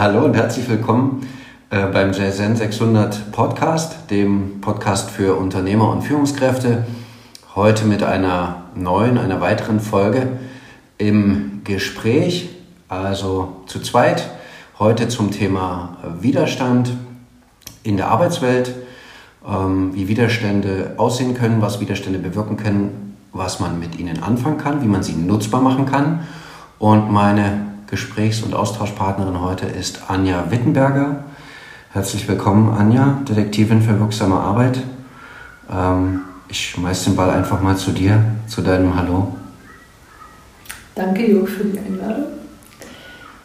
Hallo und herzlich willkommen äh, beim JSN 600 Podcast, dem Podcast für Unternehmer und Führungskräfte. Heute mit einer neuen, einer weiteren Folge im Gespräch, also zu zweit. Heute zum Thema Widerstand in der Arbeitswelt, ähm, wie Widerstände aussehen können, was Widerstände bewirken können, was man mit ihnen anfangen kann, wie man sie nutzbar machen kann. Und meine Gesprächs- und Austauschpartnerin heute ist Anja Wittenberger. Herzlich willkommen, Anja, Detektivin für wirksame Arbeit. Ähm, ich schmeiß den Ball einfach mal zu dir, zu deinem Hallo. Danke, Jörg, für die Einladung.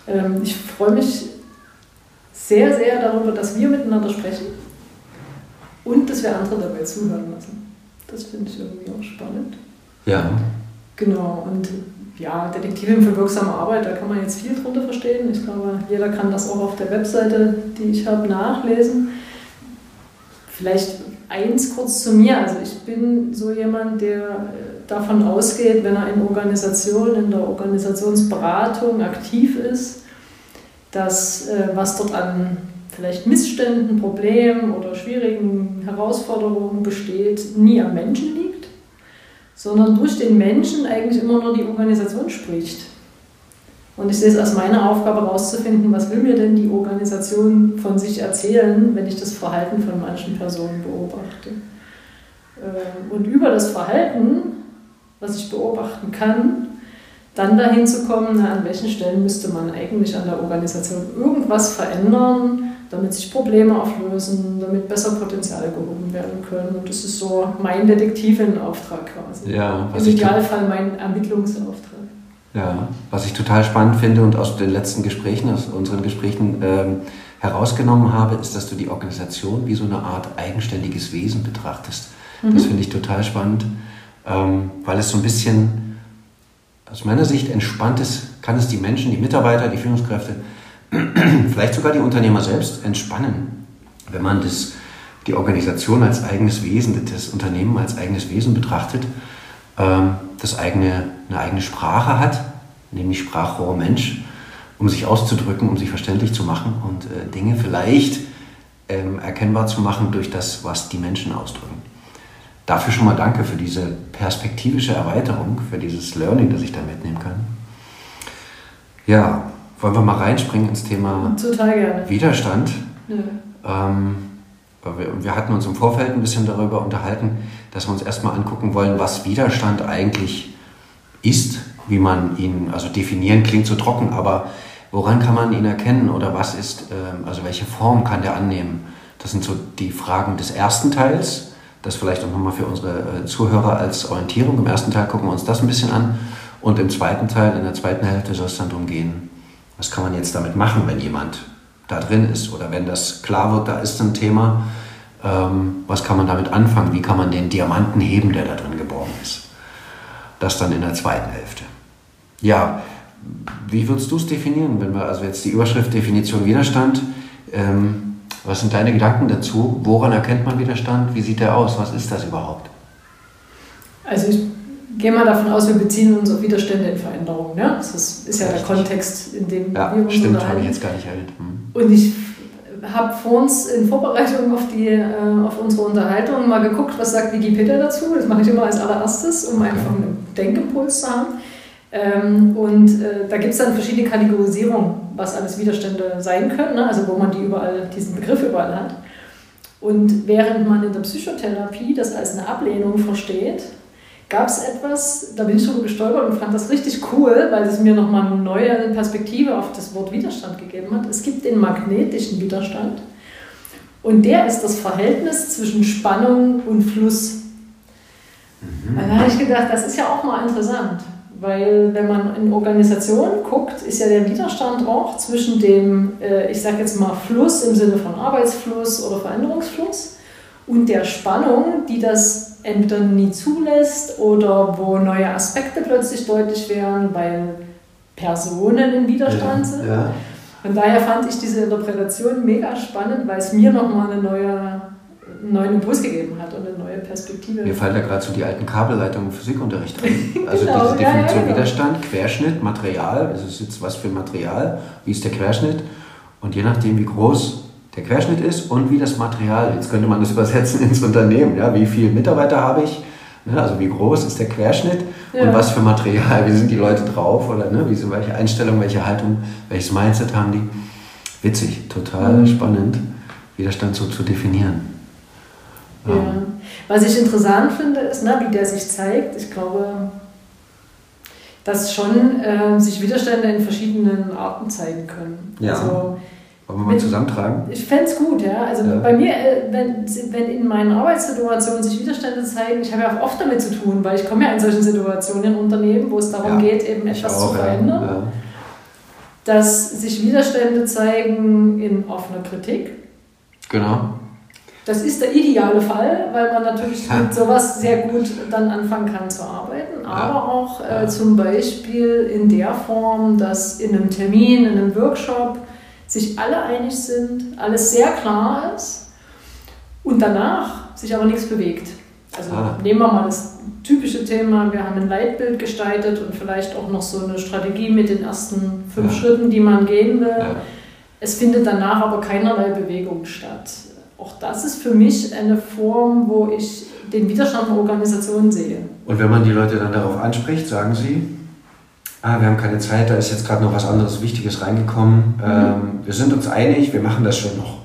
Ähm, ich freue mich sehr, sehr darüber, dass wir miteinander sprechen und dass wir andere dabei zuhören lassen. Das finde ich irgendwie auch spannend. Ja. Genau, und ja, Detektivin für wirksame Arbeit, da kann man jetzt viel drunter verstehen. Ich glaube, jeder kann das auch auf der Webseite, die ich habe, nachlesen. Vielleicht eins kurz zu mir. Also ich bin so jemand, der äh, davon ausgeht, wenn er in Organisationen, in der Organisationsberatung aktiv ist, dass äh, was dort an vielleicht Missständen, Problemen oder schwierigen Herausforderungen besteht, nie am Menschen liegt sondern durch den Menschen eigentlich immer nur die Organisation spricht. Und ich sehe es als meine Aufgabe herauszufinden, was will mir denn die Organisation von sich erzählen, wenn ich das Verhalten von manchen Personen beobachte. Ähm, und über das Verhalten, was ich beobachten kann, dann dahin zu kommen, na, an welchen Stellen müsste man eigentlich an der Organisation irgendwas verändern, damit sich Probleme auflösen, damit besser Potenziale gehoben werden können. Und das ist so mein Detektivenauftrag quasi. Ja, Im Idealfall mein Ermittlungsauftrag. Ja, was ich total spannend finde und aus den letzten Gesprächen, aus unseren Gesprächen ähm, herausgenommen habe, ist, dass du die Organisation wie so eine Art eigenständiges Wesen betrachtest. Mhm. Das finde ich total spannend, ähm, weil es so ein bisschen aus meiner Sicht entspannt ist, kann es die Menschen, die Mitarbeiter, die Führungskräfte vielleicht sogar die Unternehmer selbst entspannen, wenn man das, die Organisation als eigenes Wesen, das Unternehmen als eigenes Wesen betrachtet, ähm, das eigene, eine eigene Sprache hat, nämlich Sprachrohr Mensch, um sich auszudrücken, um sich verständlich zu machen und äh, Dinge vielleicht ähm, erkennbar zu machen durch das, was die Menschen ausdrücken. Dafür schon mal danke für diese perspektivische Erweiterung, für dieses Learning, das ich da mitnehmen kann. Ja, wollen wir mal reinspringen ins Thema Widerstand? Ja. Ähm, wir, wir, hatten uns im Vorfeld ein bisschen darüber unterhalten, dass wir uns erstmal angucken wollen, was Widerstand eigentlich ist, wie man ihn, also definieren klingt so trocken, aber woran kann man ihn erkennen oder was ist, ähm, also welche Form kann der annehmen? Das sind so die Fragen des ersten Teils. Das vielleicht auch nochmal für unsere äh, Zuhörer als Orientierung. Im ersten Teil gucken wir uns das ein bisschen an. Und im zweiten Teil, in der zweiten Hälfte, soll es dann darum gehen, was kann man jetzt damit machen, wenn jemand da drin ist oder wenn das klar wird, da ist ein Thema, ähm, was kann man damit anfangen, wie kann man den Diamanten heben, der da drin geborgen ist. Das dann in der zweiten Hälfte. Ja, wie würdest du es definieren, wenn wir also jetzt die Überschrift Definition Widerstand, ähm, was sind deine Gedanken dazu? Woran erkennt man Widerstand? Wie sieht der aus? Was ist das überhaupt? Also ich Gehen wir davon aus, wir beziehen uns auf Widerstände in Veränderung. Ne? Das ist, ist ja Richtig. der Kontext, in dem ja, wir uns stimmt, habe ich jetzt gar nicht erwähnt. Hm. Und ich habe vor uns in Vorbereitung auf, die, äh, auf unsere Unterhaltung mal geguckt, was sagt Wikipedia dazu. Das mache ich immer als allererstes, um okay. einfach einen Denkimpuls zu haben. Ähm, und äh, da gibt es dann verschiedene Kategorisierungen, was alles Widerstände sein können, ne? also wo man die überall, diesen Begriff überall hat. Und während man in der Psychotherapie das als eine Ablehnung versteht, gab es etwas, da bin ich schon gestolpert und fand das richtig cool, weil es mir nochmal eine neue Perspektive auf das Wort Widerstand gegeben hat. Es gibt den magnetischen Widerstand und der ist das Verhältnis zwischen Spannung und Fluss. Mhm. Da habe ich gedacht, das ist ja auch mal interessant, weil wenn man in Organisationen guckt, ist ja der Widerstand auch zwischen dem, äh, ich sage jetzt mal Fluss im Sinne von Arbeitsfluss oder Veränderungsfluss und der Spannung, die das entweder nie zulässt oder wo neue Aspekte plötzlich deutlich werden, weil Personen in Widerstand sind. Ja. Von daher fand ich diese Interpretation mega spannend, weil es mir nochmal eine neue, einen neuen Impuls gegeben hat und eine neue Perspektive. Mir fallen da gerade so die alten Kabelleitungen im Physikunterricht ein. Also genau, diese Definition ja, ja, genau. Widerstand, Querschnitt, Material, also ist jetzt was für Material, wie ist der Querschnitt Und je nachdem, wie groß der Querschnitt ist und wie das Material, jetzt könnte man das übersetzen ins Unternehmen, ja, wie viele Mitarbeiter habe ich, ne, also wie groß ist der Querschnitt ja. und was für Material, wie sind die Leute drauf oder ne, wie sind, welche Einstellung, welche Haltung, welches Mindset haben die. Witzig, total mhm. spannend, Widerstand so zu definieren. Ja. Was ich interessant finde, ist, ne, wie der sich zeigt. Ich glaube, dass schon äh, sich Widerstände in verschiedenen Arten zeigen können. Ja. Also, wollen wir mal zusammentragen? Ich fände es gut, ja. Also ja. bei mir, äh, wenn, wenn in meinen Arbeitssituationen sich Widerstände zeigen, ich habe ja auch oft damit zu tun, weil ich komme ja in solchen Situationen in Unternehmen, wo es darum ja. geht, eben etwas auch, zu verändern. Ja. Dass sich Widerstände zeigen in offener Kritik. Genau. Das ist der ideale Fall, weil man natürlich mit sowas sehr gut dann anfangen kann zu arbeiten, aber ja. auch äh, zum Beispiel in der Form, dass in einem Termin, in einem Workshop sich alle einig sind, alles sehr klar ist und danach sich aber nichts bewegt. Also ah. nehmen wir mal das typische Thema, wir haben ein Leitbild gestaltet und vielleicht auch noch so eine Strategie mit den ersten fünf ja. Schritten, die man gehen will. Es findet danach aber keinerlei Bewegung statt auch das ist für mich eine Form, wo ich den Widerstand der Organisation sehe. Und wenn man die Leute dann darauf anspricht, sagen sie, ah, wir haben keine Zeit, da ist jetzt gerade noch was anderes Wichtiges reingekommen, mhm. ähm, wir sind uns einig, wir machen das schon noch.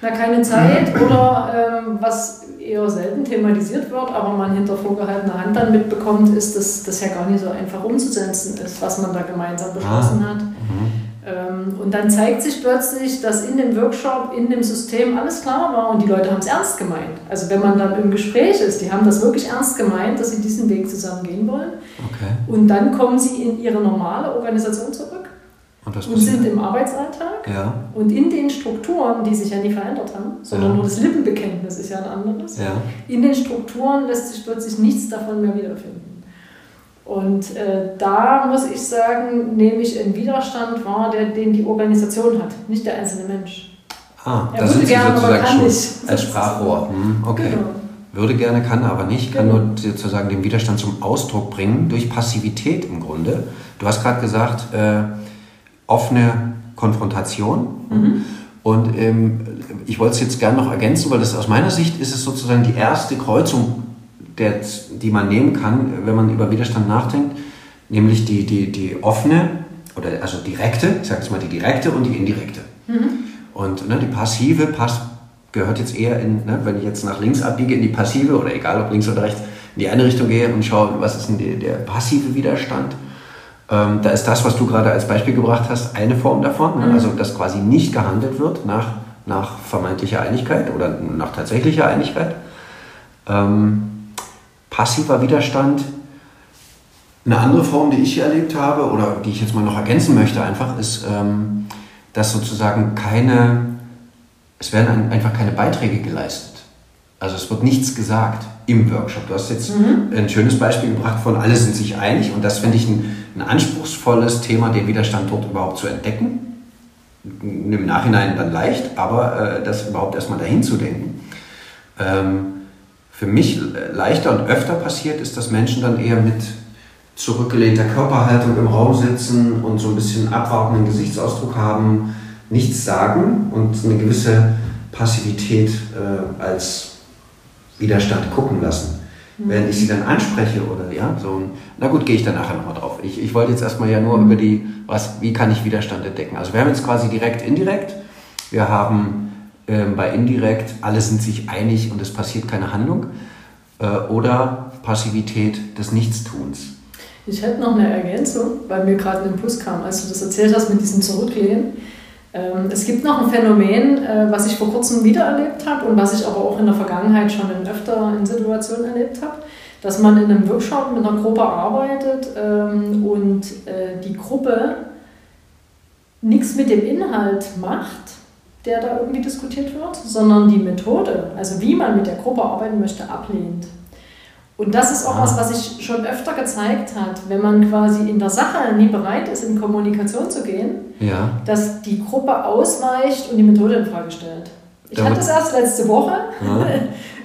Na, keine Zeit oder ähm, was eher selten thematisiert wird, aber man hinter vorgehaltener Hand dann mitbekommt, ist, dass das ja gar nicht so einfach umzusetzen ist, was man da gemeinsam beschlossen ah. hat. Mhm. Ähm, und dann zeigt sich plötzlich, dass in dem Workshop, in dem System alles klar war und die Leute haben es ernst gemeint. Also wenn man dann im Gespräch ist, die haben das wirklich ernst gemeint, dass sie diesen Weg zusammen gehen wollen. Okay. Und dann kommen sie in ihre normale Organisation zurück und, und sind im Arbeitsalltag. Ja. Und in den Strukturen, die sich ja nie verändert haben, sondern ja. nur das Lippenbekenntnis ist ja ein anderes, ja. in den Strukturen lässt sich plötzlich nichts davon mehr wiederfinden. Und äh, da muss ich sagen, nehme ich einen Widerstand wahr, der, den die Organisation hat, nicht der einzelne Mensch. Ah, er das Sie sozusagen schon nicht. als Sprachrohr. Hm, okay. Genau. Würde gerne, kann aber nicht, kann genau. nur sozusagen den Widerstand zum Ausdruck bringen, durch Passivität im Grunde. Du hast gerade gesagt, äh, offene Konfrontation. Mhm. Und ähm, ich wollte es jetzt gerne noch ergänzen, weil das aus meiner Sicht ist es sozusagen die erste Kreuzung der, die man nehmen kann, wenn man über Widerstand nachdenkt, nämlich die, die, die offene oder also direkte, ich sage jetzt mal die direkte und die indirekte. Mhm. Und ne, die passive pass, gehört jetzt eher in, ne, wenn ich jetzt nach links abbiege, in die passive oder egal ob links oder rechts, in die eine Richtung gehe und schaue, was ist denn die, der passive Widerstand. Ähm, da ist das, was du gerade als Beispiel gebracht hast, eine Form davon. Ne? Mhm. Also, dass quasi nicht gehandelt wird nach, nach vermeintlicher Einigkeit oder nach tatsächlicher Einigkeit. Ähm, passiver Widerstand. Eine andere Form, die ich hier erlebt habe oder die ich jetzt mal noch ergänzen möchte, einfach ist, ähm, dass sozusagen keine, es werden einfach keine Beiträge geleistet. Also es wird nichts gesagt im Workshop. Du hast jetzt mhm. ein schönes Beispiel gebracht von alle sind sich einig und das finde ich ein, ein anspruchsvolles Thema, den Widerstand dort überhaupt zu entdecken. Im Nachhinein dann leicht, aber äh, das überhaupt erstmal dahin zu denken. Ähm, für mich leichter und öfter passiert, ist, dass Menschen dann eher mit zurückgelehnter Körperhaltung im Raum sitzen und so ein bisschen abwartenden Gesichtsausdruck haben, nichts sagen und eine gewisse Passivität äh, als Widerstand gucken lassen. Mhm. Wenn ich sie dann anspreche oder ja, so, na gut, gehe ich dann nachher nochmal drauf. Ich, ich wollte jetzt erstmal ja nur mhm. über die, was, wie kann ich Widerstand entdecken. Also wir haben jetzt quasi direkt, indirekt, wir haben ähm, bei indirekt, alle sind sich einig und es passiert keine Handlung, äh, oder Passivität des Nichtstuns. Ich hätte noch eine Ergänzung, weil mir gerade ein Impuls kam, als du das erzählt hast mit diesem Zurücklehnen. Ähm, es gibt noch ein Phänomen, äh, was ich vor kurzem wiedererlebt habe und was ich aber auch in der Vergangenheit schon in öfter in Situationen erlebt habe, dass man in einem Workshop mit einer Gruppe arbeitet ähm, und äh, die Gruppe nichts mit dem Inhalt macht, der da irgendwie diskutiert wird, sondern die Methode, also wie man mit der Gruppe arbeiten möchte, ablehnt. Und das ist auch was, was sich schon öfter gezeigt hat, wenn man quasi in der Sache nie bereit ist, in Kommunikation zu gehen, ja. dass die Gruppe ausweicht und die Methode in Frage stellt. Ich Damit hatte das erst letzte Woche, ja.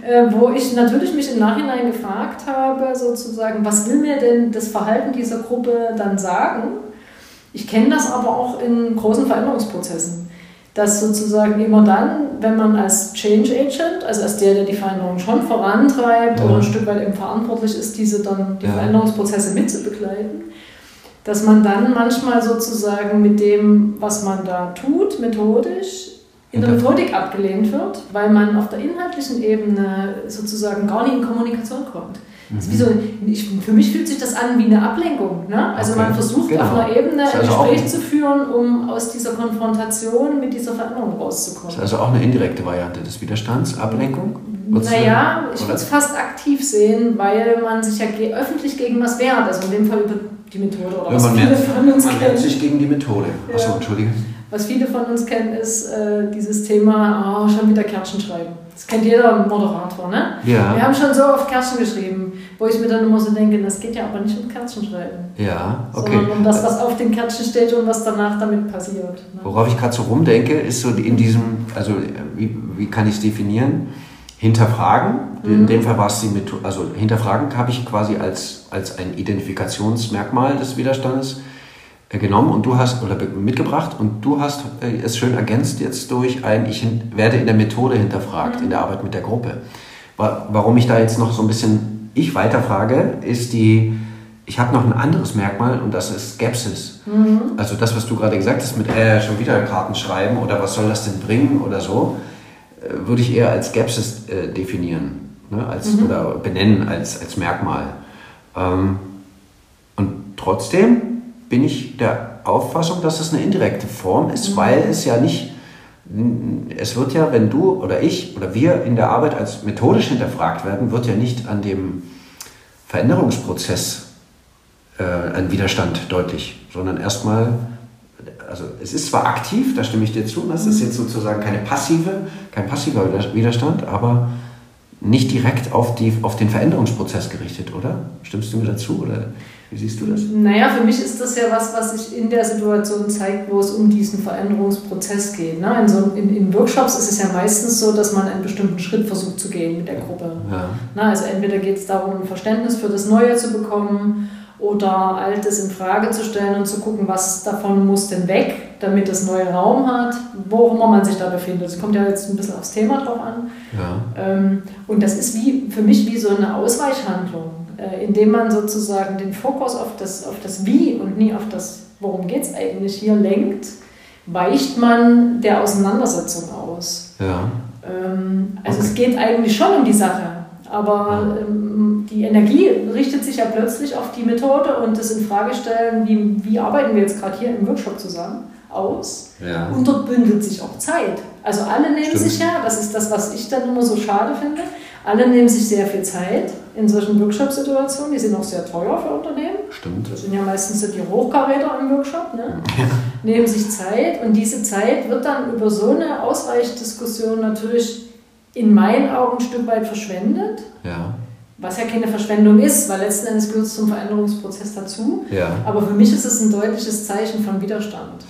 Äh, wo ich natürlich mich im Nachhinein gefragt habe, sozusagen, was will mir denn das Verhalten dieser Gruppe dann sagen? Ich kenne das aber auch in großen Veränderungsprozessen dass sozusagen immer dann, wenn man als Change Agent, also als der, der die Veränderung schon vorantreibt ja. oder ein Stück weit eben verantwortlich ist, diese dann die ja. Veränderungsprozesse mitzubegleiten, dass man dann manchmal sozusagen mit dem, was man da tut, methodisch, in der Methodik abgelehnt wird, weil man auf der inhaltlichen Ebene sozusagen gar nicht in Kommunikation kommt. Mhm. So, ich, für mich fühlt sich das an wie eine Ablenkung. Ne? Also okay. man versucht genau. auf einer Ebene ein also Gespräch zu führen, um aus dieser Konfrontation mit dieser Veränderung rauszukommen. Das ist also auch eine indirekte Variante des Widerstands, Ablenkung? Naja, ich würde es fast aktiv sehen, weil man sich ja öffentlich gegen was wehrt. Also in dem Fall über die Methode oder ja, was man viele merkt, von uns Man wehrt sich gegen die Methode. Ja. Achso, entschuldige. Was viele von uns kennen, ist äh, dieses Thema, oh, schon wieder Kärtchen schreiben. Das kennt jeder Moderator, ne? Ja. Wir haben schon so oft Kärtchen geschrieben, wo ich mir dann immer so denke, das geht ja aber nicht um Kärtchen schreiben. Ja, okay. Sondern um das, was auf den Kärtchen steht und was danach damit passiert. Ne? Worauf ich gerade so rumdenke, ist so in diesem, also wie, wie kann ich es definieren? Hinterfragen, mhm. in dem Fall war es die Methode, also hinterfragen habe ich quasi als, als ein Identifikationsmerkmal des Widerstandes äh, genommen und du hast, oder mitgebracht und du hast äh, es schön ergänzt jetzt durch ein, ich werde in der Methode hinterfragt, mhm. in der Arbeit mit der Gruppe. Warum ich da jetzt noch so ein bisschen ich weiterfrage, ist die, ich habe noch ein anderes Merkmal und das ist Skepsis. Mhm. Also das, was du gerade gesagt hast mit äh, schon wieder Karten schreiben oder was soll das denn bringen oder so, äh, würde ich eher als Skepsis äh, definieren ne? als, mhm. oder benennen als, als Merkmal. Ähm, und trotzdem bin ich der Auffassung, dass es eine indirekte Form ist, mhm. weil es ja nicht, es wird ja, wenn du oder ich oder wir in der Arbeit als methodisch hinterfragt werden, wird ja nicht an dem Veränderungsprozess äh, ein Widerstand deutlich, sondern erstmal, also es ist zwar aktiv, da stimme ich dir zu, das ist mhm. jetzt sozusagen keine passive, kein passiver Widerstand, aber nicht direkt auf, die, auf den Veränderungsprozess gerichtet, oder? Stimmst du mir dazu? Oder? Wie siehst du das? Naja, für mich ist das ja was, was sich in der Situation zeigt, wo es um diesen Veränderungsprozess geht. Ne? In, so, in, in, Workshops ist es ja meistens so, dass man einen bestimmten Schritt versucht zu gehen mit der Gruppe. Ja. Ne? Also entweder geht es darum, ein Verständnis für das Neue zu bekommen oder Altes in Frage zu stellen und zu gucken, was davon muss denn weg, damit es neue Raum hat, wo immer man sich da befindet. Es kommt ja jetzt ein bisschen aufs Thema drauf an. Ja. Ähm, und das ist wie, für mich wie so eine Ausweichhandlung. Äh, indem man sozusagen den Fokus auf das, auf das Wie und nie auf das, worum geht es eigentlich hier, lenkt, weicht man der Auseinandersetzung aus. Ja. Ähm, also okay. es geht eigentlich schon um die Sache, aber ähm, die Energie richtet sich ja plötzlich auf die Methode und das in Frage stellen, wie, wie arbeiten wir jetzt gerade hier im Workshop zusammen aus. Ja. Und dort bündelt sich auch Zeit. Also alle nehmen Stimmt. sich ja, das ist das, was ich dann immer so schade finde, alle nehmen sich sehr viel Zeit in solchen Workshop-Situationen. Die sind auch sehr teuer für Unternehmen. Stimmt. Das sind ja meistens die Hochkaräter im Workshop. Ne? Ja. Nehmen sich Zeit und diese Zeit wird dann über so eine Ausweichdiskussion natürlich in meinen Augen ein Stück weit verschwendet. Ja. Was ja keine Verschwendung ist, weil letzten Endes gehört es zum Veränderungsprozess dazu. Ja. Aber für mich ist es ein deutliches Zeichen von Widerstand.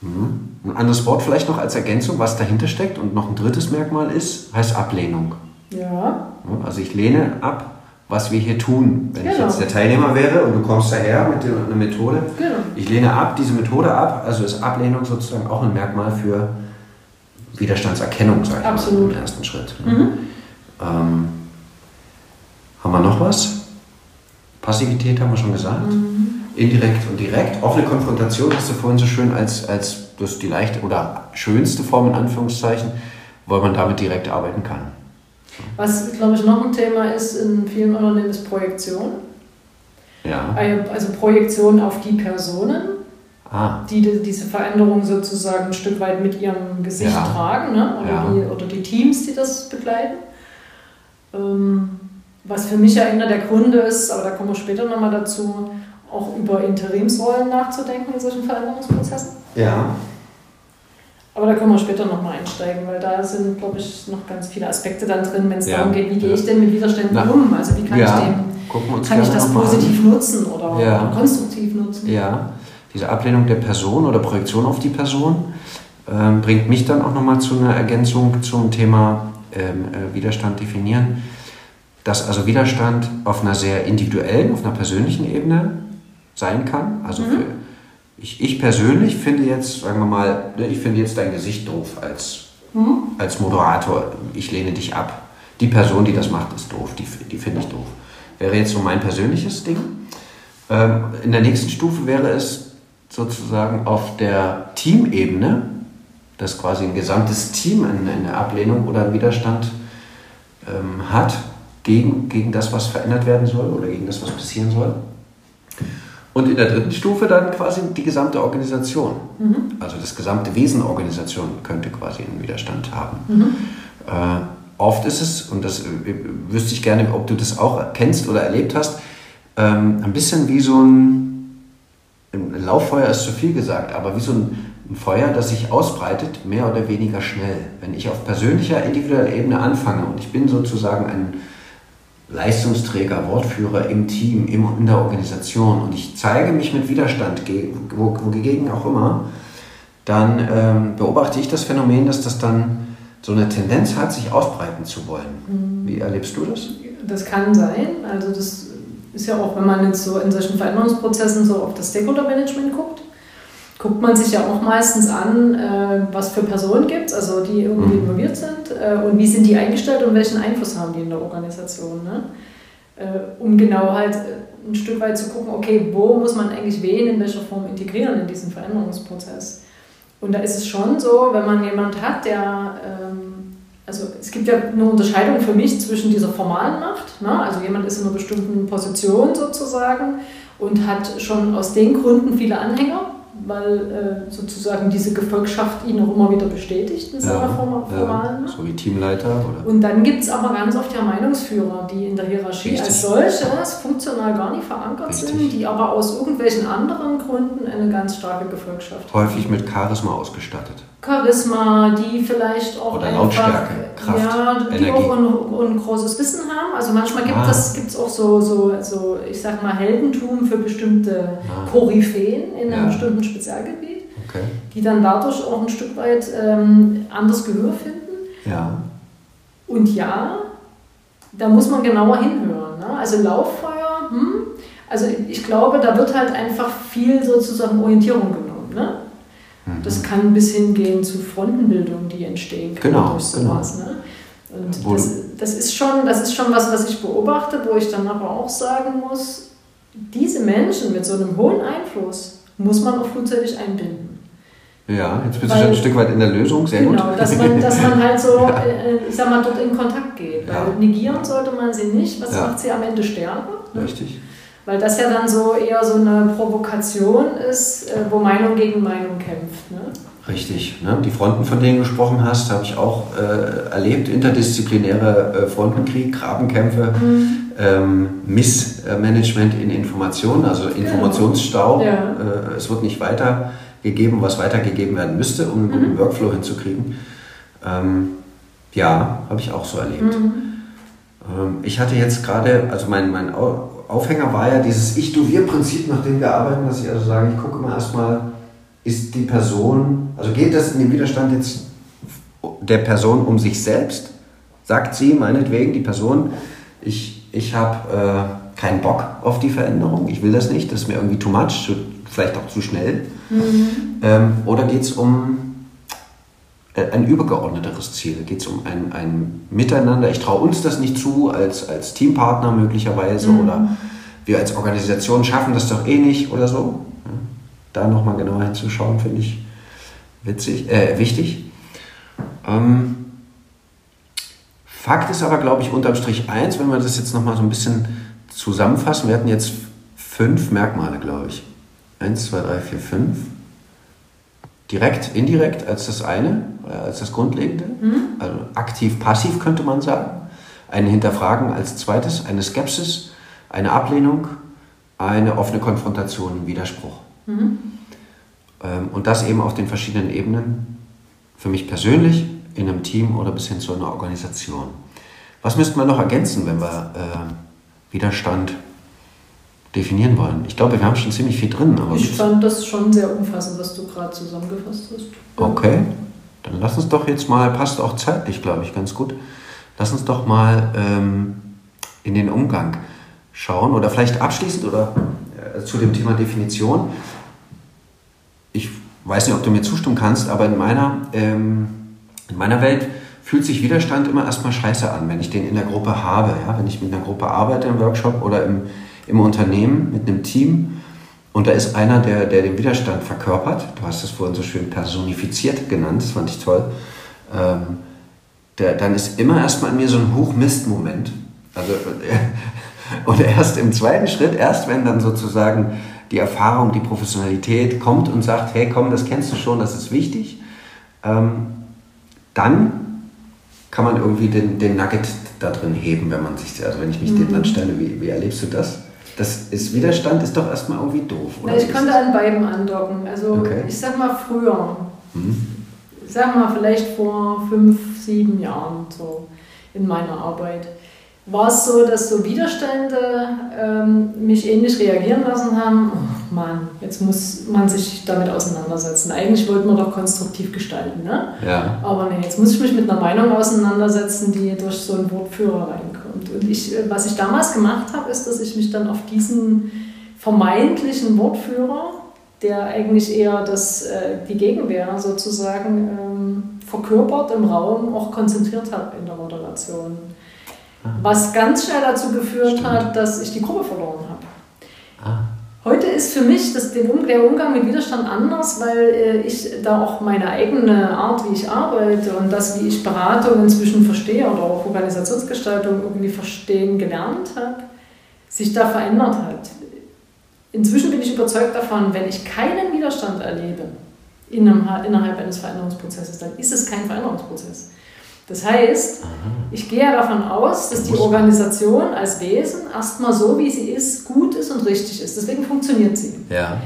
Mhm. Ein anderes Wort vielleicht noch als Ergänzung, was dahinter steckt und noch ein drittes Merkmal ist, heißt Ablehnung. Ja. Also ich lehne ab, was wir hier tun. Wenn genau. ich jetzt der Teilnehmer wäre und du kommst daher mit einer Methode, genau. ich lehne ab, diese Methode ab, also ist Ablehnung sozusagen auch ein Merkmal für Widerstandserkennung, sage ich Absolut. mal, im ersten Schritt. Mhm. Ähm, haben wir noch was? Passivität haben wir schon gesagt. Mhm. Indirekt und direkt. Offene Konfrontation hast du vorhin so schön als, als das die leichte oder schönste Form in Anführungszeichen, weil man damit direkt arbeiten kann. Was, glaube ich, noch ein Thema ist in vielen Unternehmen, ist Projektion. Ja. Also Projektion auf die Personen, ah. die diese Veränderung sozusagen ein Stück weit mit ihrem Gesicht ja. tragen, ne? oder, ja. die, oder die Teams, die das begleiten. Ähm, was für mich ja einer der Gründe ist, aber da kommen wir später nochmal dazu, auch über Interimsrollen nachzudenken in solchen Veränderungsprozessen. Ja. Aber da können wir später nochmal einsteigen, weil da sind, glaube ich, noch ganz viele Aspekte dann drin, wenn es ja. darum geht, wie gehe ich denn mit Widerständen Na, um? Also wie kann ja. ich dem, kann ich das positiv an. nutzen oder, ja. konstruktiv nutzen? Ja, diese Ablehnung der Person oder Projektion auf die Person ähm, bringt mich dann auch nochmal zu einer Ergänzung zum Thema ähm, äh, Widerstand definieren. Dass also Widerstand auf einer sehr individuellen, auf einer persönlichen Ebene sein kann. Also mhm. für ich, ich persönlich finde jetzt, sagen wir mal, ne, ich finde jetzt dein Gesicht doof als, hm? als Moderator. Ich lehne dich ab. Die Person, die das macht, ist doof. Die, die finde ich doof. Wäre jetzt so mein persönliches Ding. Ähm, in der nächsten Stufe wäre es sozusagen auf der Teamebene, dass quasi ein gesamtes Team eine Ablehnung oder einen Widerstand ähm, hat gegen, gegen das, was verändert werden soll oder gegen das, was passieren soll. Und in der dritten Stufe dann quasi die gesamte Organisation. Mhm. Also das gesamte Wesen Organisation könnte quasi einen Widerstand haben. Mhm. Äh, oft ist es, und das äh, wüsste ich gerne, ob du das auch kennst oder erlebt hast, ähm, ein bisschen wie so ein, ein Lauffeuer ist zu viel gesagt, aber wie so ein, ein Feuer, das sich ausbreitet, mehr oder weniger schnell. Wenn ich auf persönlicher, individueller Ebene anfange und ich bin sozusagen ein Leistungsträger, Wortführer im Team, in der Organisation und ich zeige mich mit Widerstand, wogegen auch immer, dann ähm, beobachte ich das Phänomen, dass das dann so eine Tendenz hat, sich ausbreiten zu wollen. Mhm. Wie erlebst du das? Das kann sein. Also das ist ja auch, wenn man jetzt so in solchen Veränderungsprozessen so auf das Stakeholder-Management guckt, guckt man sich ja auch meistens an, äh, was für Personen gibt es, also die irgendwie mhm. involviert sind äh, und wie sind die eingestellt und welchen Einfluss haben die in der Organisation. Ne? Äh, um genau halt ein Stück weit zu gucken, okay, wo muss man eigentlich wen in welcher Form integrieren in diesen Veränderungsprozess. Und da ist es schon so, wenn man jemand hat, der, ähm, also es gibt ja eine Unterscheidung für mich zwischen dieser formalen Macht, ne? also jemand ist in einer bestimmten Position sozusagen und hat schon aus den Gründen viele Anhänger weil äh, sozusagen diese Gefolgschaft ihn auch immer wieder bestätigt in seiner ja, formalen. Ja, so wie Teamleiter. Oder? Und dann gibt es aber ganz oft ja Meinungsführer, die in der Hierarchie Richtig. als solches funktional gar nicht verankert Richtig. sind, die aber aus irgendwelchen anderen Gründen eine ganz starke Gefolgschaft haben. Häufig mit Charisma ausgestattet. Charisma, die vielleicht auch Oder einfach, Lautstärke, Kraft, ja, die Energie. auch ein, ein, großes Wissen haben. Also manchmal gibt ah. es auch so, so, so, ich sag mal, Heldentum für bestimmte ah. Koryphäen in einem ja. bestimmten Spezialgebiet, okay. die dann dadurch auch ein Stück weit ähm, anders Gehör finden. Ja. Und ja, da muss man genauer hinhören. Ne? Also Lauffeuer, hm, also ich glaube, da wird halt einfach viel sozusagen Orientierung genommen. Mhm. Das kann bis hingehen zu Frontenbildungen, die entstehen können genau, durch sowas. Genau. Ne? Und das, das, ist schon, das ist schon was, was ich beobachte, wo ich dann aber auch sagen muss, diese Menschen mit so einem hohen Einfluss muss man auch frühzeitig einbinden. Ja, jetzt bist Weil, du schon ein Stück weit in der Lösung, sehr genau, gut. Genau, dass man, dass man halt so, ja. Äh, ich sag mal, dort in Kontakt geht. Weil ja. negieren sollte man sie nicht, was ja. macht sie am Ende stärker? Ne? Richtig. Weil das ja dann so eher so eine Provokation ist, äh, wo Meinung gegen Meinung kämpft. Ne? Richtig. Ne? Die Fronten, von denen du gesprochen hast, habe ich auch äh, erlebt. Interdisziplinäre äh, Frontenkrieg, Grabenkämpfe, mhm. ähm, Missmanagement in Informationen, also. Informationsstau. Ja. Äh, es wird nicht weitergegeben, was weitergegeben werden müsste, um einen guten mhm. Workflow hinzukriegen. Ähm, ja, habe ich auch so erlebt. Mhm. Ähm, ich hatte jetzt gerade, also mein, mein Aufhänger war ja dieses Ich-Du-Wir-Prinzip, nach dem wir arbeiten, dass ich also sage, ich gucke mal erstmal, ist die Person, also geht das in den Widerstand jetzt der Person um sich selbst? Sagt sie meinetwegen, die Person, ich, ich habe äh, keinen Bock auf die Veränderung, ich will das nicht, das ist mir irgendwie too much, vielleicht auch zu schnell. Mhm. Ähm, oder geht es um ein übergeordneteres Ziel? Geht es um ein, ein Miteinander? Ich traue uns das nicht zu als, als Teampartner möglicherweise mhm. oder wir als Organisation schaffen das doch eh nicht oder so. Da nochmal genauer hinzuschauen, finde ich witzig, äh, wichtig. Ähm, Fakt ist aber, glaube ich, unterm Strich eins, wenn wir das jetzt nochmal so ein bisschen zusammenfassen. Wir hatten jetzt fünf Merkmale, glaube ich. Eins, zwei, drei, vier, fünf direkt, indirekt als das eine, äh, als das Grundlegende. Mhm. Also aktiv, passiv könnte man sagen. Ein Hinterfragen als zweites, eine Skepsis, eine Ablehnung, eine offene Konfrontation, Widerspruch. Mhm. Ähm, und das eben auf den verschiedenen Ebenen. Für mich persönlich, in einem Team oder bis hin zu einer Organisation. Was müssten wir noch ergänzen, wenn wir äh, Widerstand definieren wollen. Ich glaube, wir haben schon ziemlich viel drin. ich fand das schon sehr umfassend, was du gerade zusammengefasst hast. Okay, dann lass uns doch jetzt mal, passt auch zeitlich, glaube ich, ganz gut. Lass uns doch mal ähm, in den Umgang schauen oder vielleicht abschließend oder äh, zu dem Thema Definition. weiß nicht, ob du mir zustimmen kannst, aber in meiner, ähm, in meiner Welt fühlt sich Widerstand immer erstmal scheiße an, wenn ich den in der Gruppe habe. Ja? Wenn ich mit einer Gruppe arbeite im Workshop oder im, im Unternehmen mit einem Team und da ist einer, der, der den Widerstand verkörpert. Du hast es vorhin so schön personifiziert genannt, das fand ich toll. Ähm, der, dann ist immer erstmal in mir so ein Hochmist-Moment. Also, und erst im zweiten Schritt, erst wenn dann sozusagen die Erfahrung, die Professionalität kommt und sagt, hey komm, das kennst du schon, das ist wichtig, ähm, dann kann man irgendwie den, den Nugget da drin heben, wenn man sich, also wenn ich mich mhm. dem dann stelle, wie, wie erlebst du das? Das ist Widerstand ist doch erstmal irgendwie doof, oder? ich konnte an beiden andocken. Also okay. ich sag mal früher, mhm. ich sag mal vielleicht vor fünf, sieben Jahren so in meiner Arbeit war es so, dass so Widerstände ähm, mich ähnlich reagieren lassen haben. Oh Mann, jetzt muss man sich damit auseinandersetzen. Eigentlich wollten wir doch konstruktiv gestalten, ne? Ja. Aber nee, jetzt muss ich mich mit einer Meinung auseinandersetzen, die durch so einen Wortführer reinkommt. Und ich, was ich damals gemacht habe, ist, dass ich mich dann auf diesen vermeintlichen Wortführer, der eigentlich eher das, äh, die Gegenwehr sozusagen ähm, verkörpert im Raum, auch konzentriert habe in der Moderation. Was ganz schnell dazu geführt Stimmt. hat, dass ich die Gruppe verloren habe. Heute ist für mich das, der Umgang mit Widerstand anders, weil äh, ich da auch meine eigene Art, wie ich arbeite und das, wie ich Beratung inzwischen verstehe oder auch Organisationsgestaltung irgendwie verstehen gelernt habe, sich da verändert hat. Inzwischen bin ich überzeugt davon, wenn ich keinen Widerstand erlebe innerhalb eines Veränderungsprozesses, dann ist es kein Veränderungsprozess. Das heißt, ich gehe davon aus, dass die Organisation als Wesen erstmal so, wie sie ist, gut ist und richtig ist. Deswegen funktioniert sie. Ja.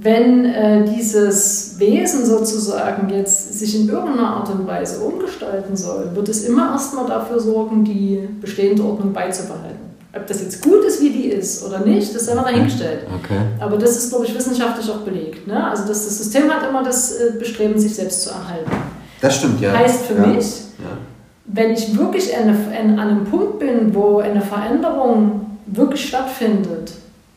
Wenn äh, dieses Wesen sozusagen jetzt sich in irgendeiner Art und Weise umgestalten soll, wird es immer erstmal dafür sorgen, die bestehende Ordnung beizubehalten. Ob das jetzt gut ist, wie die ist oder nicht, das ist immer dahingestellt. Okay. Aber das ist, glaube ich, wissenschaftlich auch belegt. Ne? Also das, das System hat immer das äh, Bestreben, sich selbst zu erhalten. Das stimmt, ja. Heißt für ja. mich, wenn ich wirklich eine, an einem Punkt bin, wo eine Veränderung wirklich stattfindet,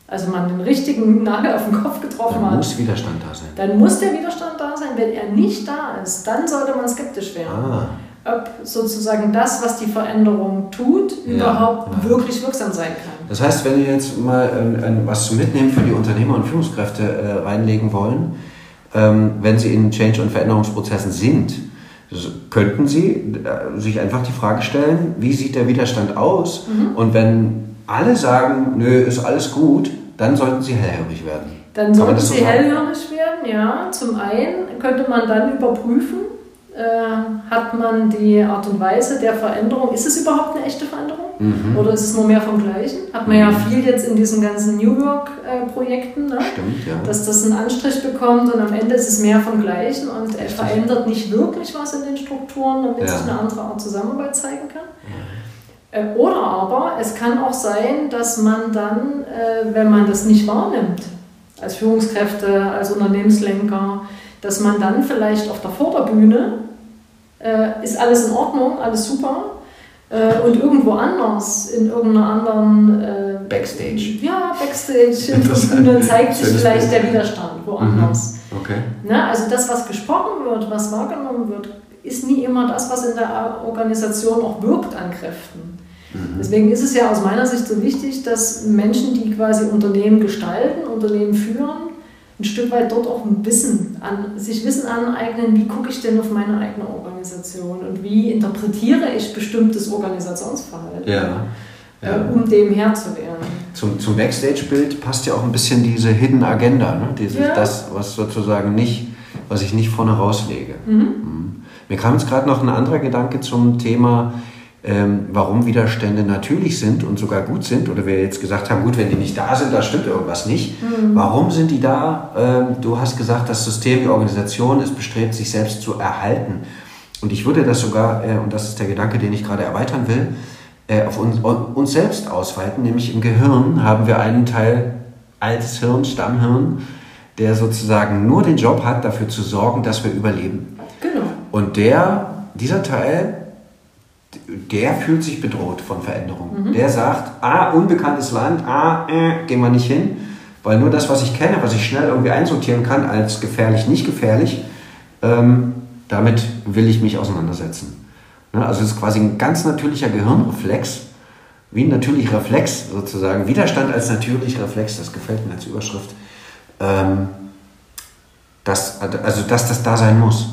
also man den richtigen Nagel auf den Kopf getroffen dann hat, muss Widerstand da sein. Dann muss der Widerstand da sein. Wenn er nicht da ist, dann sollte man skeptisch werden. Ah. Ob sozusagen das, was die Veränderung tut, ja, überhaupt ja. wirklich wirksam sein kann. Das heißt, wenn wir jetzt mal äh, was zum Mitnehmen für die Unternehmer und Führungskräfte äh, reinlegen wollen, ähm, wenn sie in Change- und Veränderungsprozessen sind, könnten Sie äh, sich einfach die Frage stellen, wie sieht der Widerstand aus? Mhm. Und wenn alle sagen, nö, ist alles gut, dann sollten Sie hellhörig werden. Dann sollten Sie so hellhörig werden, ja. Zum einen könnte man dann überprüfen, äh, hat man die Art und Weise der Veränderung, ist es überhaupt eine echte Veränderung mhm. oder ist es nur mehr vom Gleichen? Hat man mhm. ja viel jetzt in diesen ganzen New Work-Projekten, ne? ja. dass das einen Anstrich bekommt und am Ende ist es mehr vom Gleichen und er verändert nicht wirklich was in den Strukturen, damit ja. sich eine andere Art Zusammenarbeit zeigen kann. Mhm. Oder aber es kann auch sein, dass man dann, äh, wenn man das nicht wahrnimmt, als Führungskräfte, als Unternehmenslenker, dass man dann vielleicht auf der Vorderbühne äh, ist alles in Ordnung, alles super äh, und irgendwo anders, in irgendeiner anderen äh, Backstage. Ja, Backstage, dann zeigt sich vielleicht der Widerstand woanders. Mhm. Okay. Na, also das, was gesprochen wird, was wahrgenommen wird, ist nie immer das, was in der Organisation auch wirkt an Kräften. Mhm. Deswegen ist es ja aus meiner Sicht so wichtig, dass Menschen, die quasi Unternehmen gestalten, Unternehmen führen, ein Stück weit dort auch ein Wissen an, sich Wissen aneignen, wie gucke ich denn auf meine eigene Organisation und wie interpretiere ich bestimmtes Organisationsverhalten, ja, ja. Äh, um dem Herr zu werden. Zum, zum Backstage-Bild passt ja auch ein bisschen diese Hidden Agenda, ne? Diese, ja. das, was sozusagen nicht, was ich nicht vorne rauslege. Mhm. Mhm. Mir kam jetzt gerade noch ein anderer Gedanke zum Thema ähm, warum Widerstände natürlich sind und sogar gut sind, oder wir jetzt gesagt haben, gut, wenn die nicht da sind, da stimmt irgendwas nicht. Mhm. Warum sind die da? Ähm, du hast gesagt, das System, die Organisation ist bestrebt, sich selbst zu erhalten. Und ich würde das sogar, äh, und das ist der Gedanke, den ich gerade erweitern will, äh, auf uns, uns selbst ausweiten, nämlich im Gehirn haben wir einen Teil altes Hirn, Stammhirn, der sozusagen nur den Job hat, dafür zu sorgen, dass wir überleben. Genau. Und der, dieser Teil der fühlt sich bedroht von Veränderungen. Mhm. Der sagt, ah, unbekanntes Land, ah, äh, gehen wir nicht hin. Weil nur das, was ich kenne, was ich schnell irgendwie einsortieren kann als gefährlich, nicht gefährlich, ähm, damit will ich mich auseinandersetzen. Ne? Also es ist quasi ein ganz natürlicher Gehirnreflex, wie ein natürlicher Reflex sozusagen, Widerstand als natürlicher Reflex, das gefällt mir als Überschrift, ähm, dass, also dass das da sein muss.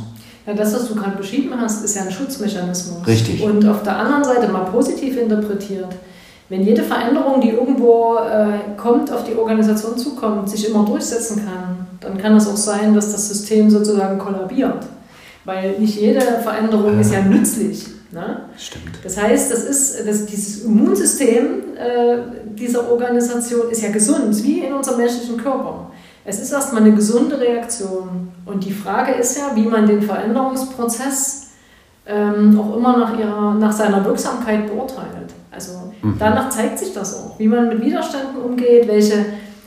Ja, das, was du gerade beschrieben hast, ist ja ein Schutzmechanismus. Richtig. Und auf der anderen Seite mal positiv interpretiert, wenn jede Veränderung, die irgendwo äh, kommt, auf die Organisation zukommt, sich immer durchsetzen kann, dann kann es auch sein, dass das System sozusagen kollabiert. Weil nicht jede Veränderung ja. ist ja nützlich. Ne? Stimmt. Das heißt, das ist, das, dieses Immunsystem äh, dieser Organisation ist ja gesund, wie in unserem menschlichen Körper. Es ist erstmal eine gesunde Reaktion. Und die Frage ist ja, wie man den Veränderungsprozess ähm, auch immer nach, ihrer, nach seiner Wirksamkeit beurteilt. Also mhm. danach zeigt sich das auch, wie man mit Widerständen umgeht, welche,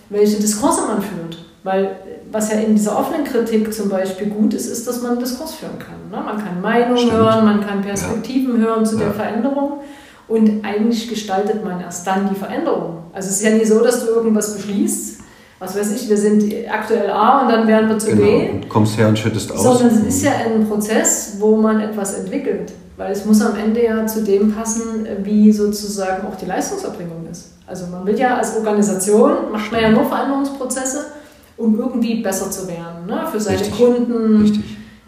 welche Diskurse man führt. Weil was ja in dieser offenen Kritik zum Beispiel gut ist, ist, dass man Diskurs führen kann. Ne? Man kann Meinungen hören, man kann Perspektiven ja. hören zu ja. der Veränderung und eigentlich gestaltet man erst dann die Veränderung. Also es ist ja nie so, dass du irgendwas beschließt, was weiß ich, wir sind aktuell A und dann werden wir zu genau. B. Und kommst her und schüttest aus. Sondern es ist ja ein Prozess, wo man etwas entwickelt. Weil es muss am Ende ja zu dem passen, wie sozusagen auch die Leistungserbringung ist. Also man will ja als Organisation, macht man ja nur Veränderungsprozesse, um irgendwie besser zu werden. Ne? Für seine Richtig. Kunden, Richtig.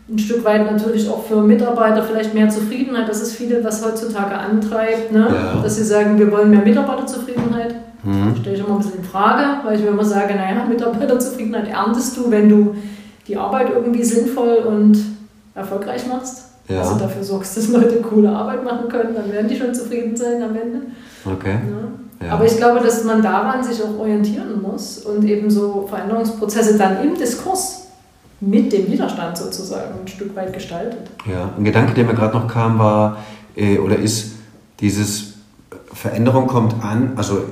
ein Stück weit natürlich auch für Mitarbeiter vielleicht mehr Zufriedenheit. Das ist viele, was heutzutage antreibt, ne? Ja. dass sie sagen, wir wollen mehr Mitarbeiterzufriedenheit. Mhm. Stelle ich immer ein bisschen in Frage, weil ich mir immer sage, naja, Mitarbeiterzufriedenheit erntest du, wenn du die Arbeit irgendwie sinnvoll und erfolgreich machst. Ja. Also dafür sorgst, dass Leute coole Arbeit machen können, dann werden die schon zufrieden sein am Ende. Okay. Ja. Ja. Aber ich glaube, dass man daran sich auch orientieren muss und eben so Veränderungsprozesse dann im Diskurs mit dem Widerstand sozusagen ein Stück weit gestaltet. Ja, ein Gedanke, der mir gerade noch kam, war äh, oder ist dieses Veränderung kommt an, also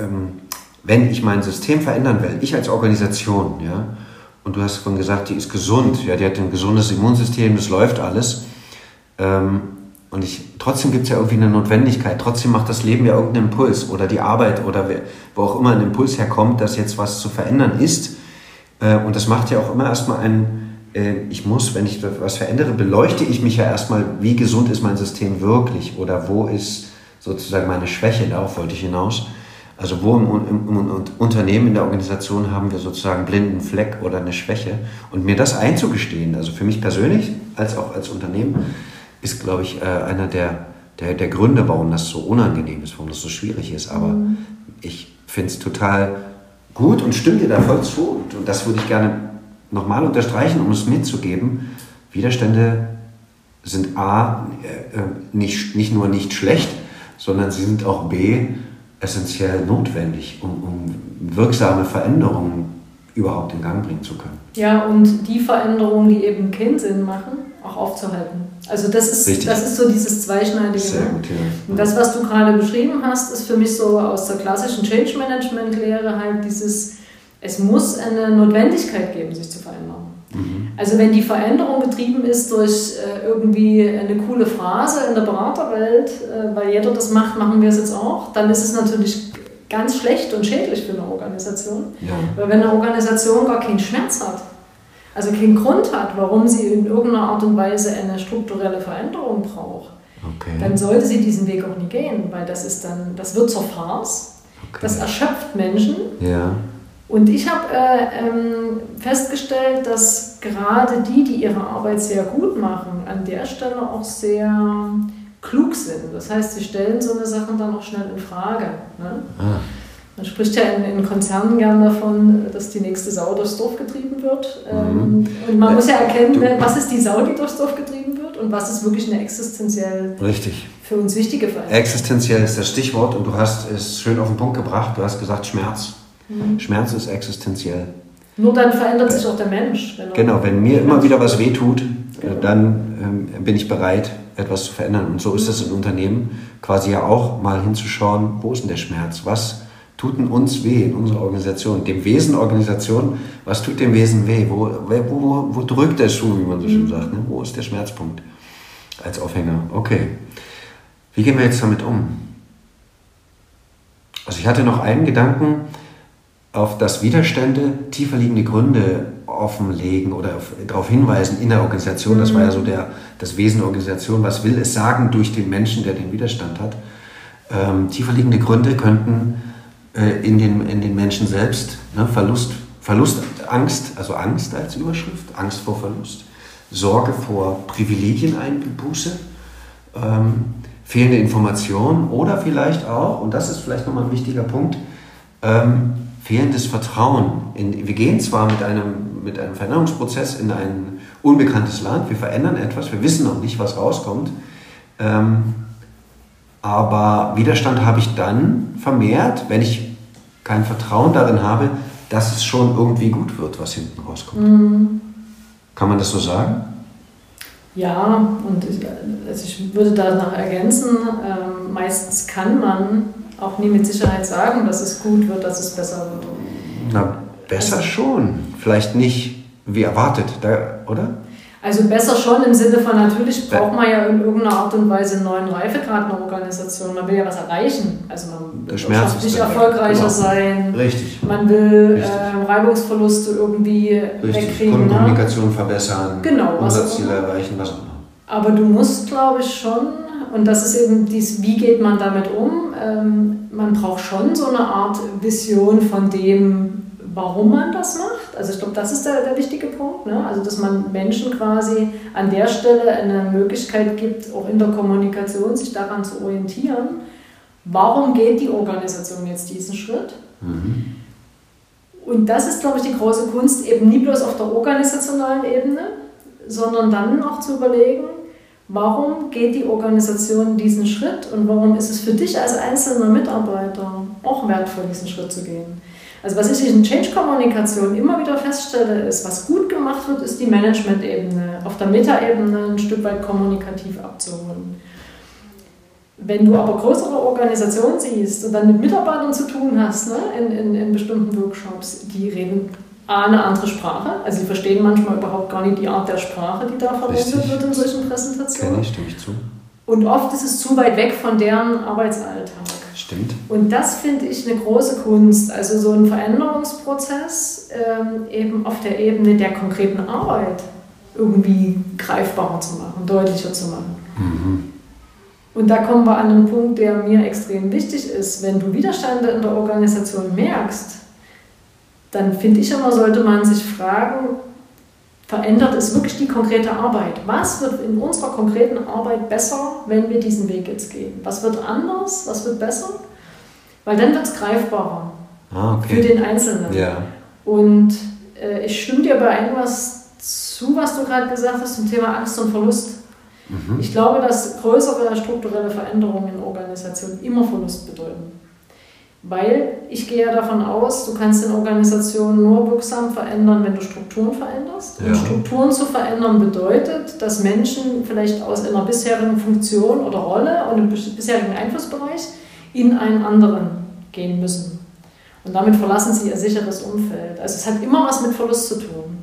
ähm, wenn ich mein System verändern will, ich als Organisation, ja, und du hast von gesagt, die ist gesund, ja, die hat ein gesundes Immunsystem, das läuft alles. Ähm, und ich, trotzdem gibt es ja irgendwie eine Notwendigkeit, trotzdem macht das Leben ja irgendeinen Impuls oder die Arbeit oder wo auch immer ein Impuls herkommt, dass jetzt was zu verändern ist. Äh, und das macht ja auch immer erstmal ein, äh, ich muss, wenn ich was verändere, beleuchte ich mich ja erstmal, wie gesund ist mein System wirklich oder wo ist sozusagen meine Schwäche, darauf wollte ich hinaus. Also wo im, im, im, Unternehmen, in der Organisation haben wir sozusagen blinden Fleck oder eine Schwäche. Und mir das einzugestehen, also für mich persönlich als auch als Unternehmen, ist, glaube ich, äh, einer der, der, der Gründe, warum das so unangenehm ist, warum das so schwierig ist. Aber mhm. ich finde es total gut und stimme dir da voll zu. Und, und das würde ich gerne nochmal unterstreichen, um es mitzugeben. Widerstände sind A, äh, nicht, nicht nur nicht schlecht, sondern sie sind auch B, essentiell notwendig, um, um wirksame Veränderungen überhaupt in Gang bringen zu können. Ja, und die Veränderungen, die eben keinen Sinn machen, auch aufzuhalten. Also das ist, das ist so dieses Zweischneidige. Sehr gut, ja. Und das, was du gerade beschrieben hast, ist für mich so aus der klassischen Change Management-Lehre halt dieses, es muss eine Notwendigkeit geben, sich zu verändern. Mhm. Also wenn die Veränderung getrieben ist durch äh, irgendwie eine coole Phrase in der Beraterwelt, äh, weil jeder das macht, machen wir es jetzt auch, dann ist es natürlich ganz schlecht und schädlich für eine Organisation. Ja. Weil wenn eine Organisation gar keinen Schmerz hat, also keinen Grund hat, warum sie in irgendeiner Art und Weise eine strukturelle Veränderung braucht, okay. dann sollte sie diesen Weg auch nie gehen, weil das ist dann, das wird zur Farce, okay. das erschöpft Menschen. Ja. Und ich habe äh, ähm, festgestellt, dass gerade die, die ihre Arbeit sehr gut machen, an der Stelle auch sehr klug sind. Das heißt, sie stellen so eine Sache dann auch schnell in Frage. Ne? Ah. Man spricht ja in, in, Konzernen gern davon, dass die nächste Sau durchs Dorf getrieben wird. Ähm, mhm. Und man ja, muss ja erkennen, du, was ist die Sau, die durchs Dorf getrieben wird und was ist wirklich eine existenziell richtig. für uns wichtige Veränderung. Existenziell ist das Stichwort und du hast es schön auf den Punkt gebracht. Du hast gesagt Schmerz. Mhm. Schmerz ist existenziell. Nur dann verändert sich auch der Mensch. Wenn genau, wenn mir immer wieder was wehtut, genau. dann ähm, bin ich bereit, etwas zu verändern. Und so ist es in Unternehmen quasi ja auch mal hinzuschauen, wo ist denn der Schmerz? Was tut denn uns weh in unserer Organisation? Dem Wesen Organisation, was tut dem Wesen weh? Wo, wo, wo, wo drückt der Schuh, wie man so schön mhm. sagt? Ne? Wo ist der Schmerzpunkt als Aufhänger? Okay. Wie gehen wir jetzt damit um? Also ich hatte noch einen Gedanken, auf das Widerstände tiefer liegende Gründe offenlegen oder auf, darauf hinweisen in der Organisation. Das war ja so der, das Wesen der Organisation. Was will es sagen durch den Menschen, der den Widerstand hat? Ähm, tiefer liegende Gründe könnten äh, in, den, in den Menschen selbst ne, Verlust, Verlust, Angst, also Angst als Überschrift, Angst vor Verlust, Sorge vor Privilegieneinbuße, ähm, fehlende Informationen oder vielleicht auch, und das ist vielleicht nochmal ein wichtiger Punkt, ähm, fehlendes Vertrauen. In, wir gehen zwar mit einem, mit einem Veränderungsprozess in ein unbekanntes Land, wir verändern etwas, wir wissen noch nicht, was rauskommt, ähm, aber Widerstand habe ich dann vermehrt, wenn ich kein Vertrauen darin habe, dass es schon irgendwie gut wird, was hinten rauskommt. Mhm. Kann man das so sagen? Ja, und ich, also ich würde danach ergänzen, ähm, meistens kann man auch nie mit Sicherheit sagen, dass es gut wird, dass es besser wird. Na, besser also, schon. Vielleicht nicht wie erwartet, da, oder? Also besser schon im Sinne von, natürlich braucht man ja in irgendeiner Art und Weise einen neuen Reifegrad einer Organisation. Man will ja was erreichen. Also man will wirtschaftlich erfolgreicher genau. sein. Richtig. Man will Richtig. Äh, Reibungsverluste irgendwie Richtig. wegkriegen. Ne? Kommunikation ne? verbessern. Genau. Umsatzziele erreichen, was auch immer. Aber du musst, glaube ich, schon, und das ist eben dies, wie geht man damit um? Ähm, man braucht schon so eine Art Vision von dem, warum man das macht. Also ich glaube, das ist der, der wichtige Punkt. Ne? Also dass man Menschen quasi an der Stelle eine Möglichkeit gibt, auch in der Kommunikation sich daran zu orientieren. Warum geht die Organisation jetzt diesen Schritt? Mhm. Und das ist, glaube ich, die große Kunst, eben nie bloß auf der organisationalen Ebene, sondern dann auch zu überlegen, warum geht die Organisation diesen Schritt und warum ist es für dich als einzelner Mitarbeiter auch wertvoll, diesen Schritt zu gehen. Also was ich in Change-Kommunikation immer wieder feststelle, ist, was gut gemacht wird, ist die Management-Ebene, auf der Meta-Ebene ein Stück weit kommunikativ abzuholen. Wenn du aber größere Organisationen siehst und dann mit Mitarbeitern zu tun hast, ne, in, in, in bestimmten Workshops, die reden A, eine andere Sprache, also sie verstehen manchmal überhaupt gar nicht die Art der Sprache, die da verwendet Richtig. wird in solchen Präsentationen. Kenne ich, stimme ich zu. Und oft ist es zu weit weg von deren Arbeitsalltag. Stimmt. Und das finde ich eine große Kunst. Also so ein Veränderungsprozess ähm, eben auf der Ebene der konkreten Arbeit irgendwie greifbarer zu machen, deutlicher zu machen. Mhm. Und da kommen wir an einen Punkt, der mir extrem wichtig ist. Wenn du Widerstände in der Organisation merkst, dann finde ich immer, sollte man sich fragen, verändert es wirklich die konkrete Arbeit? Was wird in unserer konkreten Arbeit besser, wenn wir diesen Weg jetzt gehen? Was wird anders? Was wird besser? Weil dann wird es greifbarer ah, okay. für den Einzelnen. Ja. Und äh, ich stimme dir bei irgendwas zu, was du gerade gesagt hast zum Thema Angst und Verlust. Mhm. Ich glaube, dass größere strukturelle Veränderungen in Organisationen immer Verlust bedeuten. Weil ich gehe ja davon aus, du kannst in Organisationen nur wirksam verändern, wenn du Strukturen veränderst. Ja. Und Strukturen zu verändern bedeutet, dass Menschen vielleicht aus einer bisherigen Funktion oder Rolle und einem bisherigen Einflussbereich in einen anderen gehen müssen. Und damit verlassen sie ihr sicheres Umfeld. Also es hat immer was mit Verlust zu tun.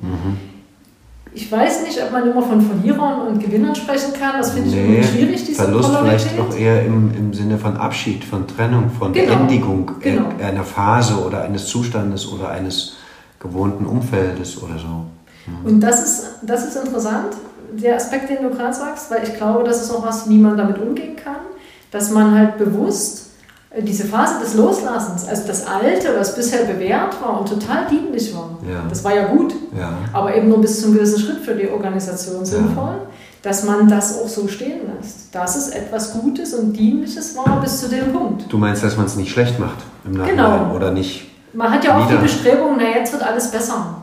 Ich weiß nicht, ob man immer von Verlierern und Gewinnern sprechen kann. Das finde ich nee, schwierig, diese Verlust Polarität. vielleicht noch eher im, im Sinne von Abschied, von Trennung, von genau. Beendigung genau. einer Phase oder eines Zustandes oder eines gewohnten Umfeldes oder so. Mhm. Und das ist, das ist interessant, der Aspekt, den du gerade sagst, weil ich glaube, das ist auch was, wie man damit umgehen kann, dass man halt bewusst diese Phase des Loslassens, also das Alte, was bisher bewährt war und total dienlich war, ja. das war ja gut, ja. aber eben nur bis zum gewissen Schritt für die Organisation sinnvoll, ja. dass man das auch so stehen lässt, dass es etwas Gutes und Dienliches war bis zu dem Punkt. Du meinst, dass man es nicht schlecht macht im Nachhinein genau. oder nicht? Man hat ja auch die Bestrebung, na jetzt wird alles besser.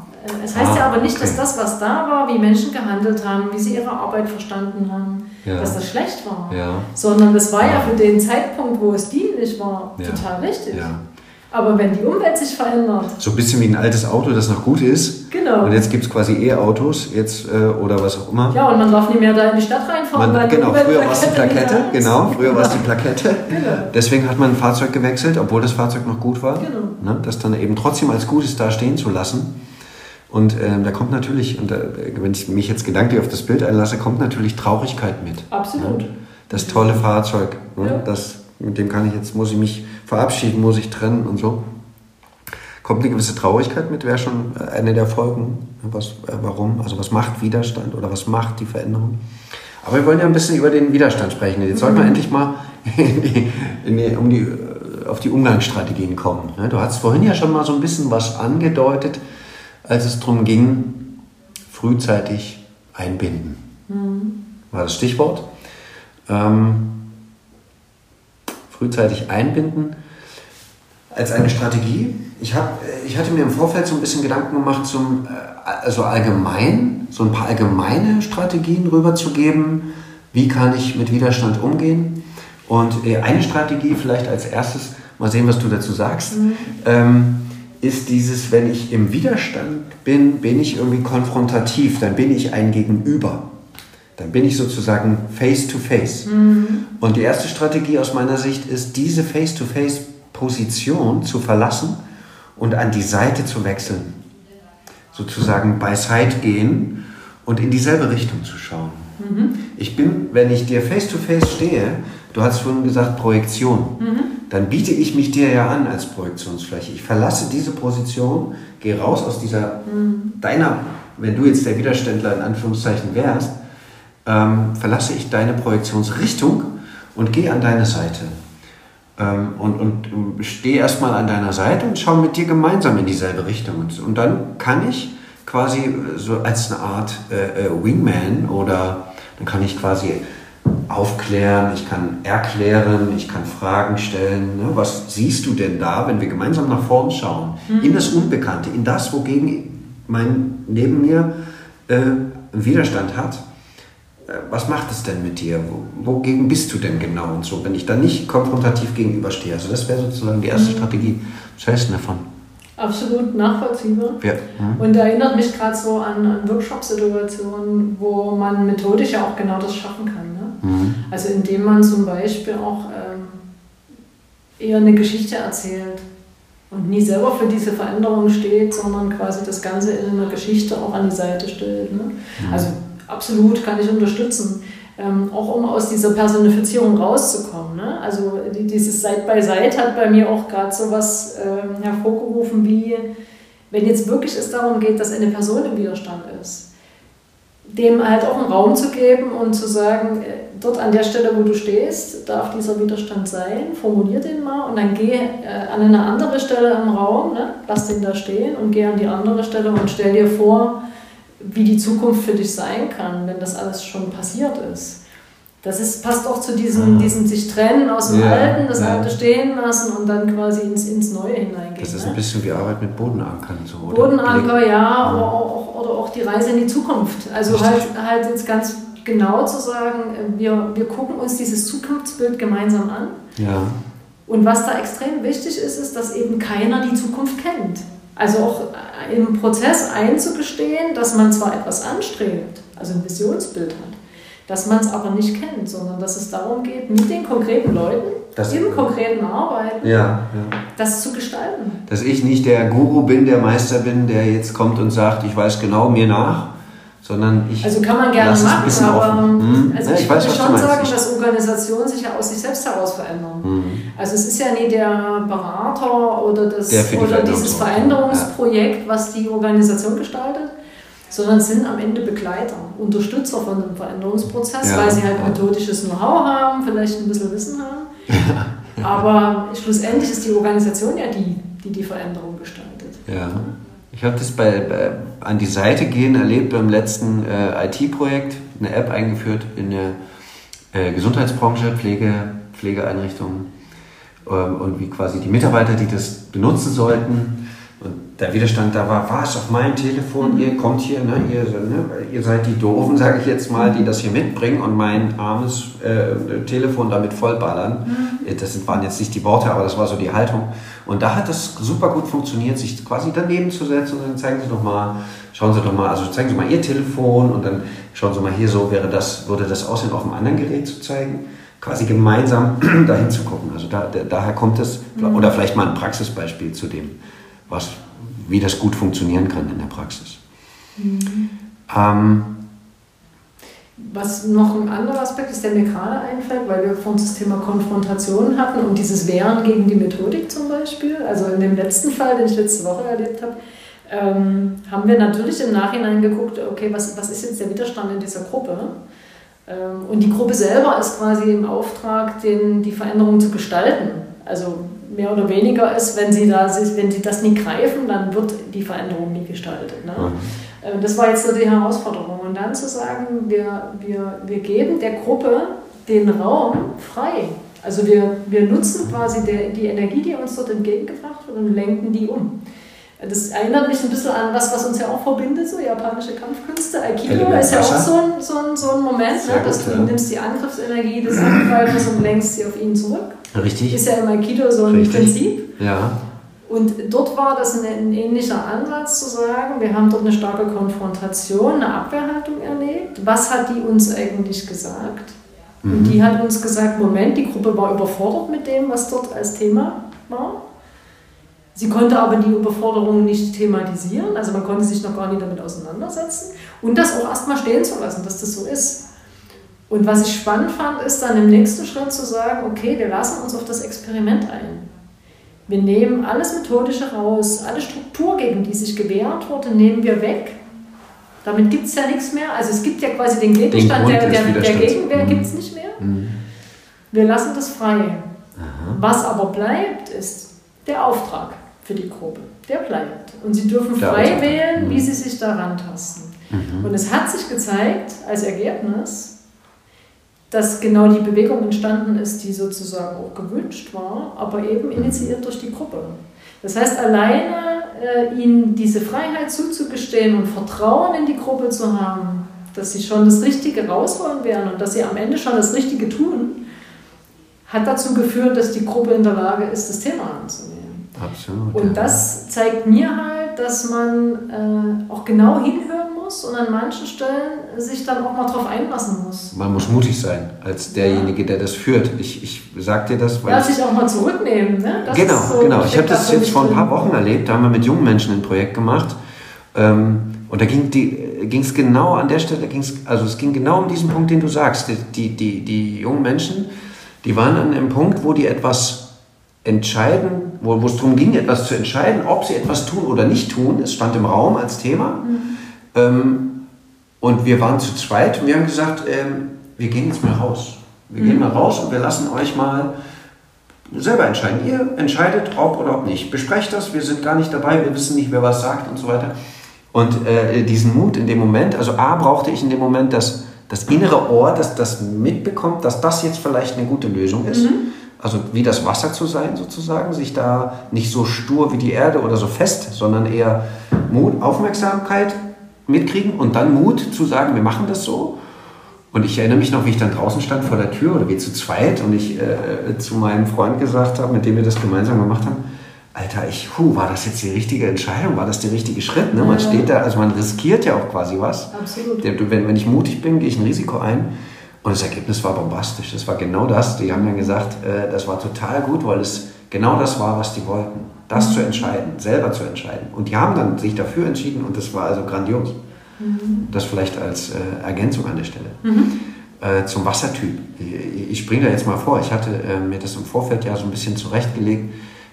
Es heißt ah, ja aber nicht, okay. dass das, was da war, wie Menschen gehandelt haben, wie sie ihre Arbeit verstanden haben, ja. dass das schlecht war. Ja. Sondern das war ja. für den Zeitpunkt, wo es dienlich war, total richtig. Aber wenn die Umwelt sich verändert. So ein bisschen wie ein altes Auto, das noch gut ist. Genau. Und jetzt gibt es quasi E-Autos jetzt äh, oder was auch immer. Ja, und man darf nicht mehr da in die Stadt reinfahren. Man, genau, früher war es die Plakette. Genau, früher war es die Plakette. Genau. Deswegen hat man ein Fahrzeug gewechselt, obwohl das Fahrzeug noch gut war. Genau. Ne, das dann eben trotzdem als Gutes da stehen zu lassen. Und ähm, da kommt natürlich, und da, wenn ich mich jetzt gedanklich auf das Bild einlasse, kommt natürlich Traurigkeit mit. Absolut. Ja? Das tolle Fahrzeug, ne? ja. das, mit dem kann ich jetzt, muss ich mich verabschieden, muss ich trennen und so. kommt eine gewisse Traurigkeit mit, wäre schon eine der Folgen. Was, äh, warum? Also was macht Widerstand oder was macht die Veränderung? Aber wir wollen ja ein bisschen über den Widerstand sprechen. Jetzt sollten wir mhm. endlich mal in die, in die, um die, auf die Umgangsstrategien kommen. Ne? Du hast vorhin ja schon mal so ein bisschen was angedeutet, als es darum ging, frühzeitig einbinden. Mhm. War das Stichwort. Ähm, frühzeitig einbinden als eine Strategie. Ich, hab, ich hatte mir im Vorfeld so ein bisschen Gedanken gemacht, zum, äh, also allgemein, so ein paar allgemeine Strategien rüberzugeben. Wie kann ich mit Widerstand umgehen? Und äh, eine Strategie vielleicht als erstes, mal sehen, was du dazu sagst, mhm. ähm, ist dieses, wenn ich im Widerstand bin, bin ich irgendwie konfrontativ, dann bin ich ein Gegenüber. Dann bin ich sozusagen face to face. Mhm. Und die erste Strategie aus meiner Sicht ist, diese face to face Position zu verlassen und an die Seite zu wechseln. Sozusagen bei Side gehen und in dieselbe Richtung zu schauen. Mhm. Ich bin, wenn ich dir face to face stehe, du hast vorhin gesagt Projektion, mhm. Dann biete ich mich dir ja an als Projektionsfläche. Ich verlasse diese Position, gehe raus aus dieser, mhm. deiner, wenn du jetzt der Widerständler in Anführungszeichen wärst, ähm, verlasse ich deine Projektionsrichtung und gehe an deine Seite. Ähm, und, und stehe erstmal an deiner Seite und schaue mit dir gemeinsam in dieselbe Richtung. Und, und dann kann ich quasi so als eine Art äh, äh, Wingman oder dann kann ich quasi aufklären, ich kann erklären, ich kann Fragen stellen. Ne? Was siehst du denn da, wenn wir gemeinsam nach vorn schauen? Mhm. In das Unbekannte, in das, wogegen mein neben mir äh, Widerstand hat. Äh, was macht es denn mit dir? Wogegen bist du denn genau und so, wenn ich da nicht konfrontativ gegenüberstehe? Also das wäre sozusagen die erste mhm. Strategie. Was hältst du davon? Absolut nachvollziehbar. Ja. Mhm. Und erinnert mich gerade so an, an Workshop-Situationen, wo man methodisch ja auch genau das schaffen kann. Ne? Mhm. Also indem man zum Beispiel auch ähm, eher eine Geschichte erzählt und nie selber für diese Veränderung steht, sondern quasi das Ganze in einer Geschichte auch an die Seite stellt. Ne? Mhm. Also absolut kann ich unterstützen. Ähm, auch um aus dieser Personifizierung rauszukommen. Ne? Also dieses Seit bei Seit hat bei mir auch gerade so was ähm, hervorgerufen, wie wenn jetzt wirklich es darum geht, dass eine Person im Widerstand ist, dem halt auch einen Raum zu geben und zu sagen, äh, dort an der Stelle, wo du stehst, darf dieser Widerstand sein, formulier den mal und dann geh äh, an eine andere Stelle im Raum, ne? lass den da stehen und geh an die andere Stelle und stell dir vor, wie die Zukunft für dich sein kann, wenn das alles schon passiert ist. Das ist, passt auch zu diesem, mhm. diesem sich trennen aus dem ja, Alten, das ja. Alte stehen lassen und dann quasi ins, ins Neue hineingehen. Das ist ein ne? bisschen wie Arbeit mit Bodenankern. So? Bodenanker, ja, ja. Oder, auch, oder auch die Reise in die Zukunft. Also halt, halt jetzt ganz genau zu sagen, wir, wir gucken uns dieses Zukunftsbild gemeinsam an. Ja. Und was da extrem wichtig ist, ist, dass eben keiner die Zukunft kennt. Also auch im Prozess einzugestehen, dass man zwar etwas anstrebt, also ein Visionsbild hat, dass man es aber nicht kennt, sondern dass es darum geht, mit den konkreten Leuten, das, im konkreten Arbeiten, ja, ja. das zu gestalten. Dass ich nicht der Guru bin, der Meister bin, der jetzt kommt und sagt, ich weiß genau mir nach, sondern ich. Also kann man gerne machen, aber hm? also ja, ich, ich würde schon sagen, dass Organisationen sich ja aus sich selbst heraus verändern. Hm. Also es ist ja nie der Berater oder, das, die oder dieses Veränderungsprojekt, ja. was die Organisation gestaltet, sondern sind am Ende Begleiter, Unterstützer von dem Veränderungsprozess, ja, weil sie halt methodisches Know-how haben, vielleicht ein bisschen Wissen haben. aber schlussendlich ist die Organisation ja die, die die Veränderung gestaltet. Ja. Ich habe das bei, bei, an die Seite gehen erlebt beim letzten äh, IT-Projekt, eine App eingeführt in der äh, Gesundheitsbranche, Pflege, Pflegeeinrichtungen ähm, und wie quasi die Mitarbeiter, die das benutzen sollten, und der Widerstand da war, was auf meinem Telefon, ihr kommt hier, ne, ihr, ne, ihr seid die Doofen, sage ich jetzt mal, die das hier mitbringen und mein armes äh, Telefon damit vollballern. Mhm. Das waren jetzt nicht die Worte, aber das war so die Haltung. Und da hat das super gut funktioniert, sich quasi daneben zu setzen und dann zeigen Sie doch mal, schauen Sie doch mal, also zeigen Sie mal Ihr Telefon und dann schauen Sie mal hier so, wäre das, würde das aussehen, auf einem anderen Gerät zu zeigen quasi gemeinsam dahin zu gucken. Also da, daher kommt es, mhm. oder vielleicht mal ein Praxisbeispiel zu dem was, wie das gut funktionieren kann in der Praxis. Mhm. Ähm, was noch ein anderer Aspekt ist, der mir gerade einfällt, weil wir vorhin das Thema Konfrontation hatten und dieses Wehren gegen die Methodik zum Beispiel. Also in dem letzten Fall, den ich letzte Woche erlebt habe, ähm, haben wir natürlich im Nachhinein geguckt, okay, was, was ist jetzt der Widerstand in dieser Gruppe? Ähm, und die Gruppe selber ist quasi im Auftrag, den, die Veränderung zu gestalten. Also mehr oder weniger ist, wenn sie, da, wenn sie das nie greifen, dann wird die Veränderung nie gestaltet. Ne? Mhm. Ähm, das war jetzt so die Herausforderung. Und dann zu sagen, wir, wir, wir geben der Gruppe den Raum frei. Also wir, wir nutzen quasi der, die Energie, die uns dort entgegengebracht wird und lenken die um. Das erinnert mich ein bisschen an was, was uns ja auch verbindet, so japanische Kampfkünste. Aikido ist ja auch so ein, so ein, so ein Moment, ne, dass gut, du ja. nimmst die Angriffsenergie des Angreifers und lenkst sie auf ihn zurück. Richtig. Ist ja im Aikido so ein Richtig. Prinzip. Ja. Und dort war das ein, ein, ähnlicher Ansatz zu sagen, wir haben dort eine starke Konfrontation, eine Abwehrhaltung erlebt. Was hat die uns eigentlich gesagt? Mhm. Und die hat uns gesagt, Moment, die Gruppe war überfordert mit dem, was dort als Thema war. Sie konnte aber die Überforderung nicht thematisieren, also man konnte sich noch gar nicht damit auseinandersetzen und das auch erstmal stehen zu lassen, dass das so ist. Und was ich spannend fand, ist dann im nächsten Schritt zu sagen, okay, wir lassen uns auf das Experiment ein. Wir nehmen alles Methodische raus, alle Struktur, gegen die sich gewehrt wurde, nehmen wir weg. Damit gibt es ja nichts mehr. Also es gibt ja quasi den Gegenstand den der, der, der Gegenwehr, mhm. gibt es nicht mehr. Mhm. Wir lassen das frei. Aha. Was aber bleibt, ist der Auftrag für die Gruppe. Der bleibt. Und sie dürfen frei wählen, wie mhm. sie sich daran tasten. Mhm. Und es hat sich gezeigt, als Ergebnis, dass genau die Bewegung entstanden ist, die sozusagen auch gewünscht war, aber eben mhm. initiiert durch die Gruppe. Das heißt, alleine äh, ihnen diese Freiheit zuzugestehen und Vertrauen in die Gruppe zu haben, dass sie schon das Richtige rausholen werden und dass sie am Ende schon das Richtige tun, hat dazu geführt, dass die Gruppe in der Lage ist, das Thema anzunehmen. Absolut. Und das zeigt mir halt, dass man äh, auch genau hinhören muss und an manchen Stellen sich dann auch mal drauf einlassen muss. Man muss mutig sein, als derjenige, der das führt. Ich, ich sag dir das, weil. Ja, sich auch mal zurücknehmen. Ne? Das genau, so, genau. Ich habe das jetzt vor ein paar Wochen erlebt. Da haben wir mit jungen Menschen ein Projekt gemacht. Ähm, und da ging es genau an der Stelle, ging's, also es ging genau um diesen Punkt, den du sagst. Die, die, die jungen Menschen, die waren an einem Punkt, wo die etwas entscheiden, wo, wo es darum ging, etwas zu entscheiden, ob sie etwas tun oder nicht tun. Es stand im Raum als Thema. Mhm. Ähm, und wir waren zu zweit und wir haben gesagt, ähm, wir gehen jetzt mal raus. Wir mhm. gehen mal raus und wir lassen euch mal selber entscheiden. Ihr entscheidet, ob oder ob nicht. Besprecht das, wir sind gar nicht dabei, wir wissen nicht, wer was sagt und so weiter. Und äh, diesen Mut in dem Moment, also A brauchte ich in dem Moment das, das innere Ohr, das das mitbekommt, dass das jetzt vielleicht eine gute Lösung ist. Mhm also wie das Wasser zu sein sozusagen, sich da nicht so stur wie die Erde oder so fest, sondern eher Mut, Aufmerksamkeit mitkriegen und dann Mut zu sagen, wir machen das so. Und ich erinnere mich noch, wie ich dann draußen stand vor der Tür oder wie zu zweit und ich äh, zu meinem Freund gesagt habe, mit dem wir das gemeinsam gemacht haben, Alter, ich, hu, war das jetzt die richtige Entscheidung? War das der richtige Schritt? Ne? Man steht da, also man riskiert ja auch quasi was. Absolut. Wenn, wenn ich mutig bin, gehe ich ein Risiko ein. Und das Ergebnis war bombastisch. Das war genau das. Die haben dann gesagt, äh, das war total gut, weil es genau das war, was die wollten. Das mhm. zu entscheiden, selber zu entscheiden. Und die haben dann sich dafür entschieden und das war also grandios. Mhm. Das vielleicht als äh, Ergänzung an der Stelle. Mhm. Äh, zum Wassertyp. Ich, ich springe da jetzt mal vor. Ich hatte äh, mir das im Vorfeld ja so ein bisschen zurechtgelegt,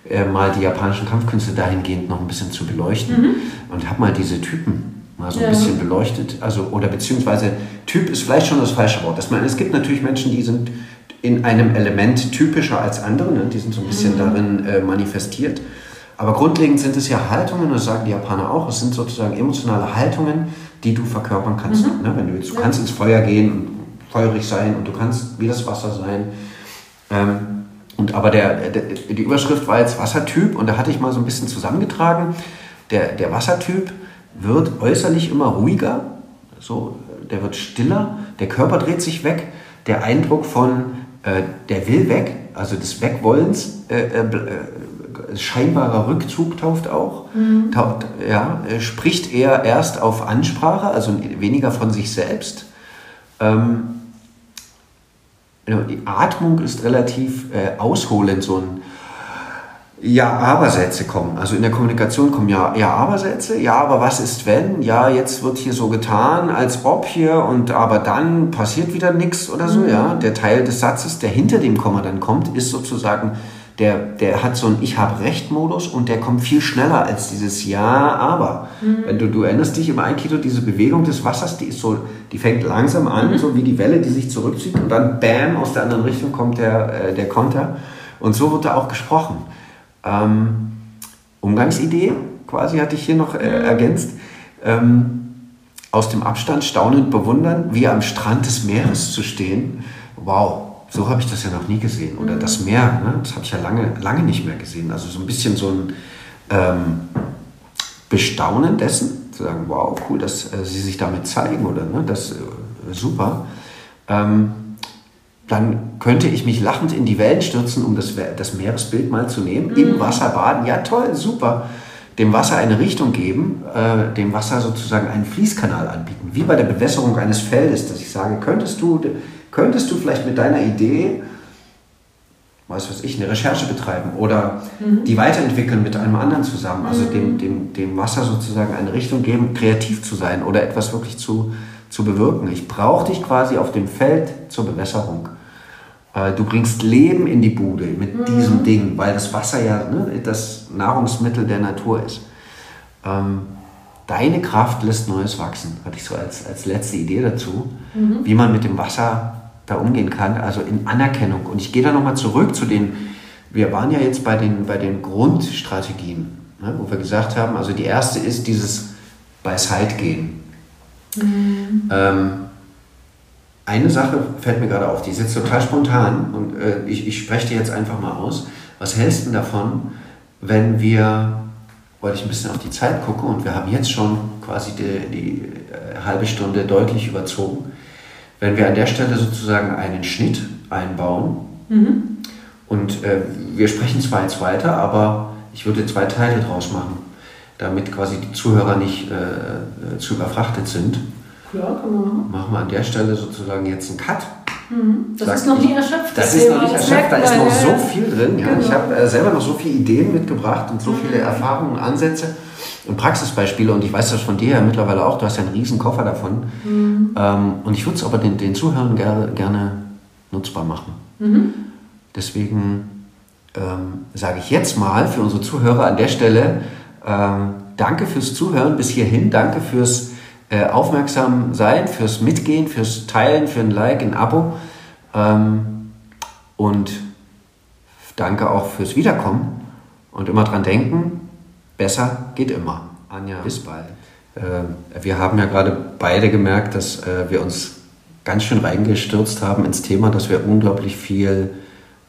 äh, mal die japanischen Kampfkünste dahingehend noch ein bisschen zu beleuchten mhm. und habe mal diese Typen mal so ein ja. bisschen beleuchtet. Also, oder beziehungsweise Typ ist vielleicht schon das falsche Wort. Das meine, es gibt natürlich Menschen, die sind in einem Element typischer als andere, ne? die sind so ein bisschen mhm. darin äh, manifestiert. Aber grundlegend sind es ja Haltungen, das sagen die Japaner auch, es sind sozusagen emotionale Haltungen, die du verkörpern kannst. Mhm. Ne? Wenn du, du kannst ins Feuer gehen und feurig sein und du kannst wie das Wasser sein. Ähm, und aber der, der, die Überschrift war jetzt Wassertyp und da hatte ich mal so ein bisschen zusammengetragen. Der, der Wassertyp wird äußerlich immer ruhiger, so, der wird stiller, der Körper dreht sich weg, der Eindruck von, äh, der will weg, also des Wegwollens, äh, äh, äh scheinbarer Rückzug tauft auch, mhm. taucht, ja, spricht eher erst auf Ansprache, also weniger von sich selbst. Ähm, die Atmung ist relativ äh, ausholend, so ein Ja-Aber-Sätze kommen. Also in der Kommunikation kommen ja, Ja-Aber-Sätze. Ja, aber was ist wenn? Ja, jetzt wird hier so getan, als ob hier und aber dann passiert wieder nichts oder so. Mhm. Ja, der Teil des Satzes, der hinter dem Komma dann kommt, ist sozusagen der, der hat so einen Ich habe Recht-Modus und der kommt viel schneller als dieses Ja, aber. Mhm. Wenn du, du erinnerst dich im Aikido, diese Bewegung des Wassers, die ist so, die fängt langsam an, mhm. so wie die Welle, die sich zurückzieht und dann bam, aus der anderen Richtung kommt der, äh, der Konter. Und so wird da auch gesprochen. Ähm, Umgangsidee, quasi hatte ich hier noch äh, mhm. ergänzt. Ähm, aus dem Abstand staunend bewundern, wie am Strand des Meeres zu stehen. Wow, so habe ich das ja noch nie gesehen. Oder das mhm. Meer, ne? das habe ich ja lange, lange nicht mehr gesehen. Also so ein bisschen so ein ähm, Bestaunen dessen, zu sagen, wow, cool, dass äh, sie sich damit zeigen oder ne? das äh, super. Ähm, dann könnte ich mich lachend in die Wellen stürzen, um das, das Meeresbild mal zu nehmen. Mhm. Im Wasser baden, ja toll, super. Dem Wasser eine Richtung geben, äh, dem Wasser sozusagen einen Fließkanal anbieten. Wie bei der Bewässerung eines Feldes, dass ich sage, könntest du könntest du vielleicht mit deiner Idee, was weiß ich, eine Recherche betreiben oder mhm. die weiterentwickeln mit einem anderen zusammen, also mhm. dem, dem, dem Wasser sozusagen eine Richtung geben, kreativ zu sein oder etwas wirklich zu, zu bewirken. Ich brauche dich quasi auf dem Feld zur Bewässerung. Äh, du bringst Leben in die Bude mit mhm. diesem Ding, weil das Wasser ja ne, das Nahrungsmittel der Natur ist. Ähm, deine Kraft lässt Neues wachsen, hatte ich so als, als letzte Idee dazu, mhm. wie man mit dem Wasser da umgehen kann, also in Anerkennung. Und ich gehe da nochmal zurück zu den, wir waren ja jetzt bei den, bei den Grundstrategien, ne, wo wir gesagt haben, also die erste ist dieses Beiseitgehen. Mhm. Ähm, eine Sache fällt mir gerade auf, die ist jetzt total spontan und äh, ich, ich spreche die jetzt einfach mal aus. Was hältst du davon, wenn wir, weil ich ein bisschen auf die Zeit gucke und wir haben jetzt schon quasi die, die äh, halbe Stunde deutlich überzogen, wenn wir an der Stelle sozusagen einen Schnitt einbauen mhm. und äh, wir sprechen zwar jetzt weiter, aber ich würde zwei Teile draus machen, damit quasi die Zuhörer nicht äh, äh zu überfrachtet sind. Ja, kann man machen. Machen wir an der Stelle sozusagen jetzt einen Cut. Mhm. Das Sag ist noch nie erschöpft. Das, das ist noch nicht erschöpft, da ist noch so viel drin. Ja. Genau. Ich habe äh, selber noch so viele Ideen mitgebracht und so mhm. viele Erfahrungen Ansätze und Praxisbeispiele und ich weiß das von dir ja mittlerweile auch, du hast ja einen riesen Koffer davon. Mhm. Ähm, und ich würde es aber den, den Zuhörern gerne, gerne nutzbar machen. Mhm. Deswegen ähm, sage ich jetzt mal für unsere Zuhörer an der Stelle, ähm, danke fürs Zuhören bis hierhin, danke fürs äh, Aufmerksam sein, fürs Mitgehen, fürs Teilen, für ein Like, ein Abo ähm, und danke auch fürs Wiederkommen und immer dran denken, besser geht immer. Anja, bis bald. Äh, wir haben ja gerade beide gemerkt, dass äh, wir uns ganz schön reingestürzt haben ins Thema, dass wir unglaublich viel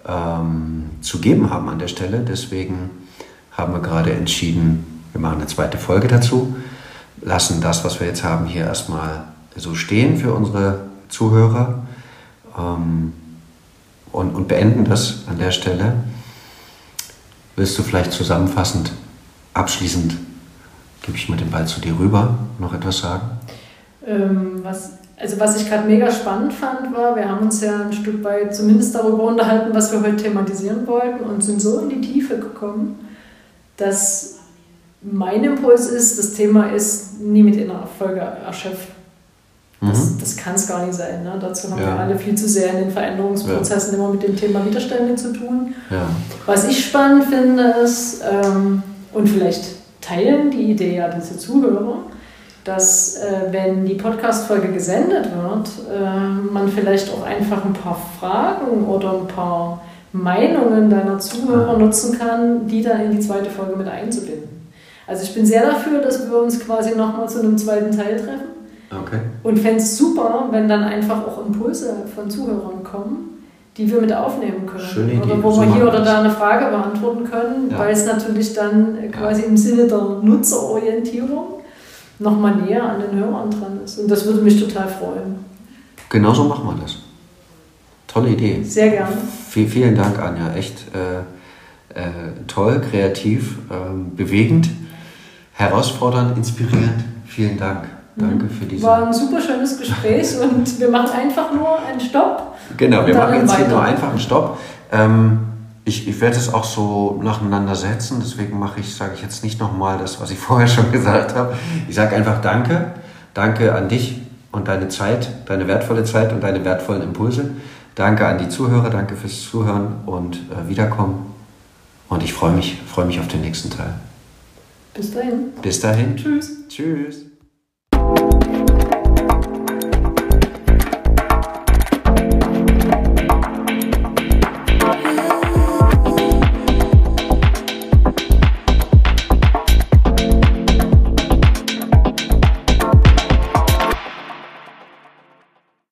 ähm, zu geben haben an der Stelle. Deswegen haben wir gerade entschieden, wir machen eine zweite Folge dazu, lassen das, was wir jetzt haben, hier erstmal so stehen für unsere Zuhörer ähm, und, und beenden das an der Stelle. Willst du vielleicht zusammenfassend abschließend gebe ich mal den Ball zu dir rüber. Noch etwas sagen? Ähm, was, also was ich gerade mega spannend fand, war, wir haben uns ja ein Stück weit zumindest darüber unterhalten, was wir heute thematisieren wollten und sind so in die Tiefe gekommen, dass mein Impuls ist, das Thema ist nie mit einer Folge erschöpft. Das, mhm. das kann es gar nicht sein. Ne? Dazu haben ja. wir alle viel zu sehr in den Veränderungsprozessen ja. immer mit dem Thema Widerstände zu tun. Ja. Was ich spannend finde, ist, ähm, und vielleicht teilen die Idee ja diese Zuhörer, dass äh, wenn die Podcast-Folge gesendet wird, äh, man vielleicht auch einfach ein paar Fragen oder ein paar Meinungen deiner Zuhörer nutzen kann, die dann in die zweite Folge mit einzubinden. Also ich bin sehr dafür, dass wir uns quasi nochmal zu einem zweiten Teil treffen. Okay. Und fände es super, wenn dann einfach auch Impulse von Zuhörern kommen, die wir mit aufnehmen können. Schöne Idee. Oder wo so wir hier oder da eine Frage beantworten können, ja. weil es natürlich dann quasi im Sinne der Nutzerorientierung nochmal näher an den Hörern dran ist. Und das würde mich total freuen. Genauso machen wir das. Tolle Idee. Sehr gerne. V vielen Dank, Anja. Echt äh, äh, toll, kreativ, äh, bewegend, herausfordernd, inspirierend. Vielen Dank. Danke für diese. War ein super schönes Gespräch und wir machen einfach nur einen Stopp. Genau, wir machen jetzt hier nur einfach einen Stopp. Ähm, ich, ich werde es auch so nacheinander setzen, deswegen mache ich, sage ich jetzt nicht nochmal das, was ich vorher schon gesagt habe. Ich sage einfach Danke. Danke an dich und deine Zeit, deine wertvolle Zeit und deine wertvollen Impulse. Danke an die Zuhörer, danke fürs Zuhören und äh, Wiederkommen. Und ich freue mich, freue mich auf den nächsten Teil. Bis dahin. Bis dahin. Tschüss. Tschüss.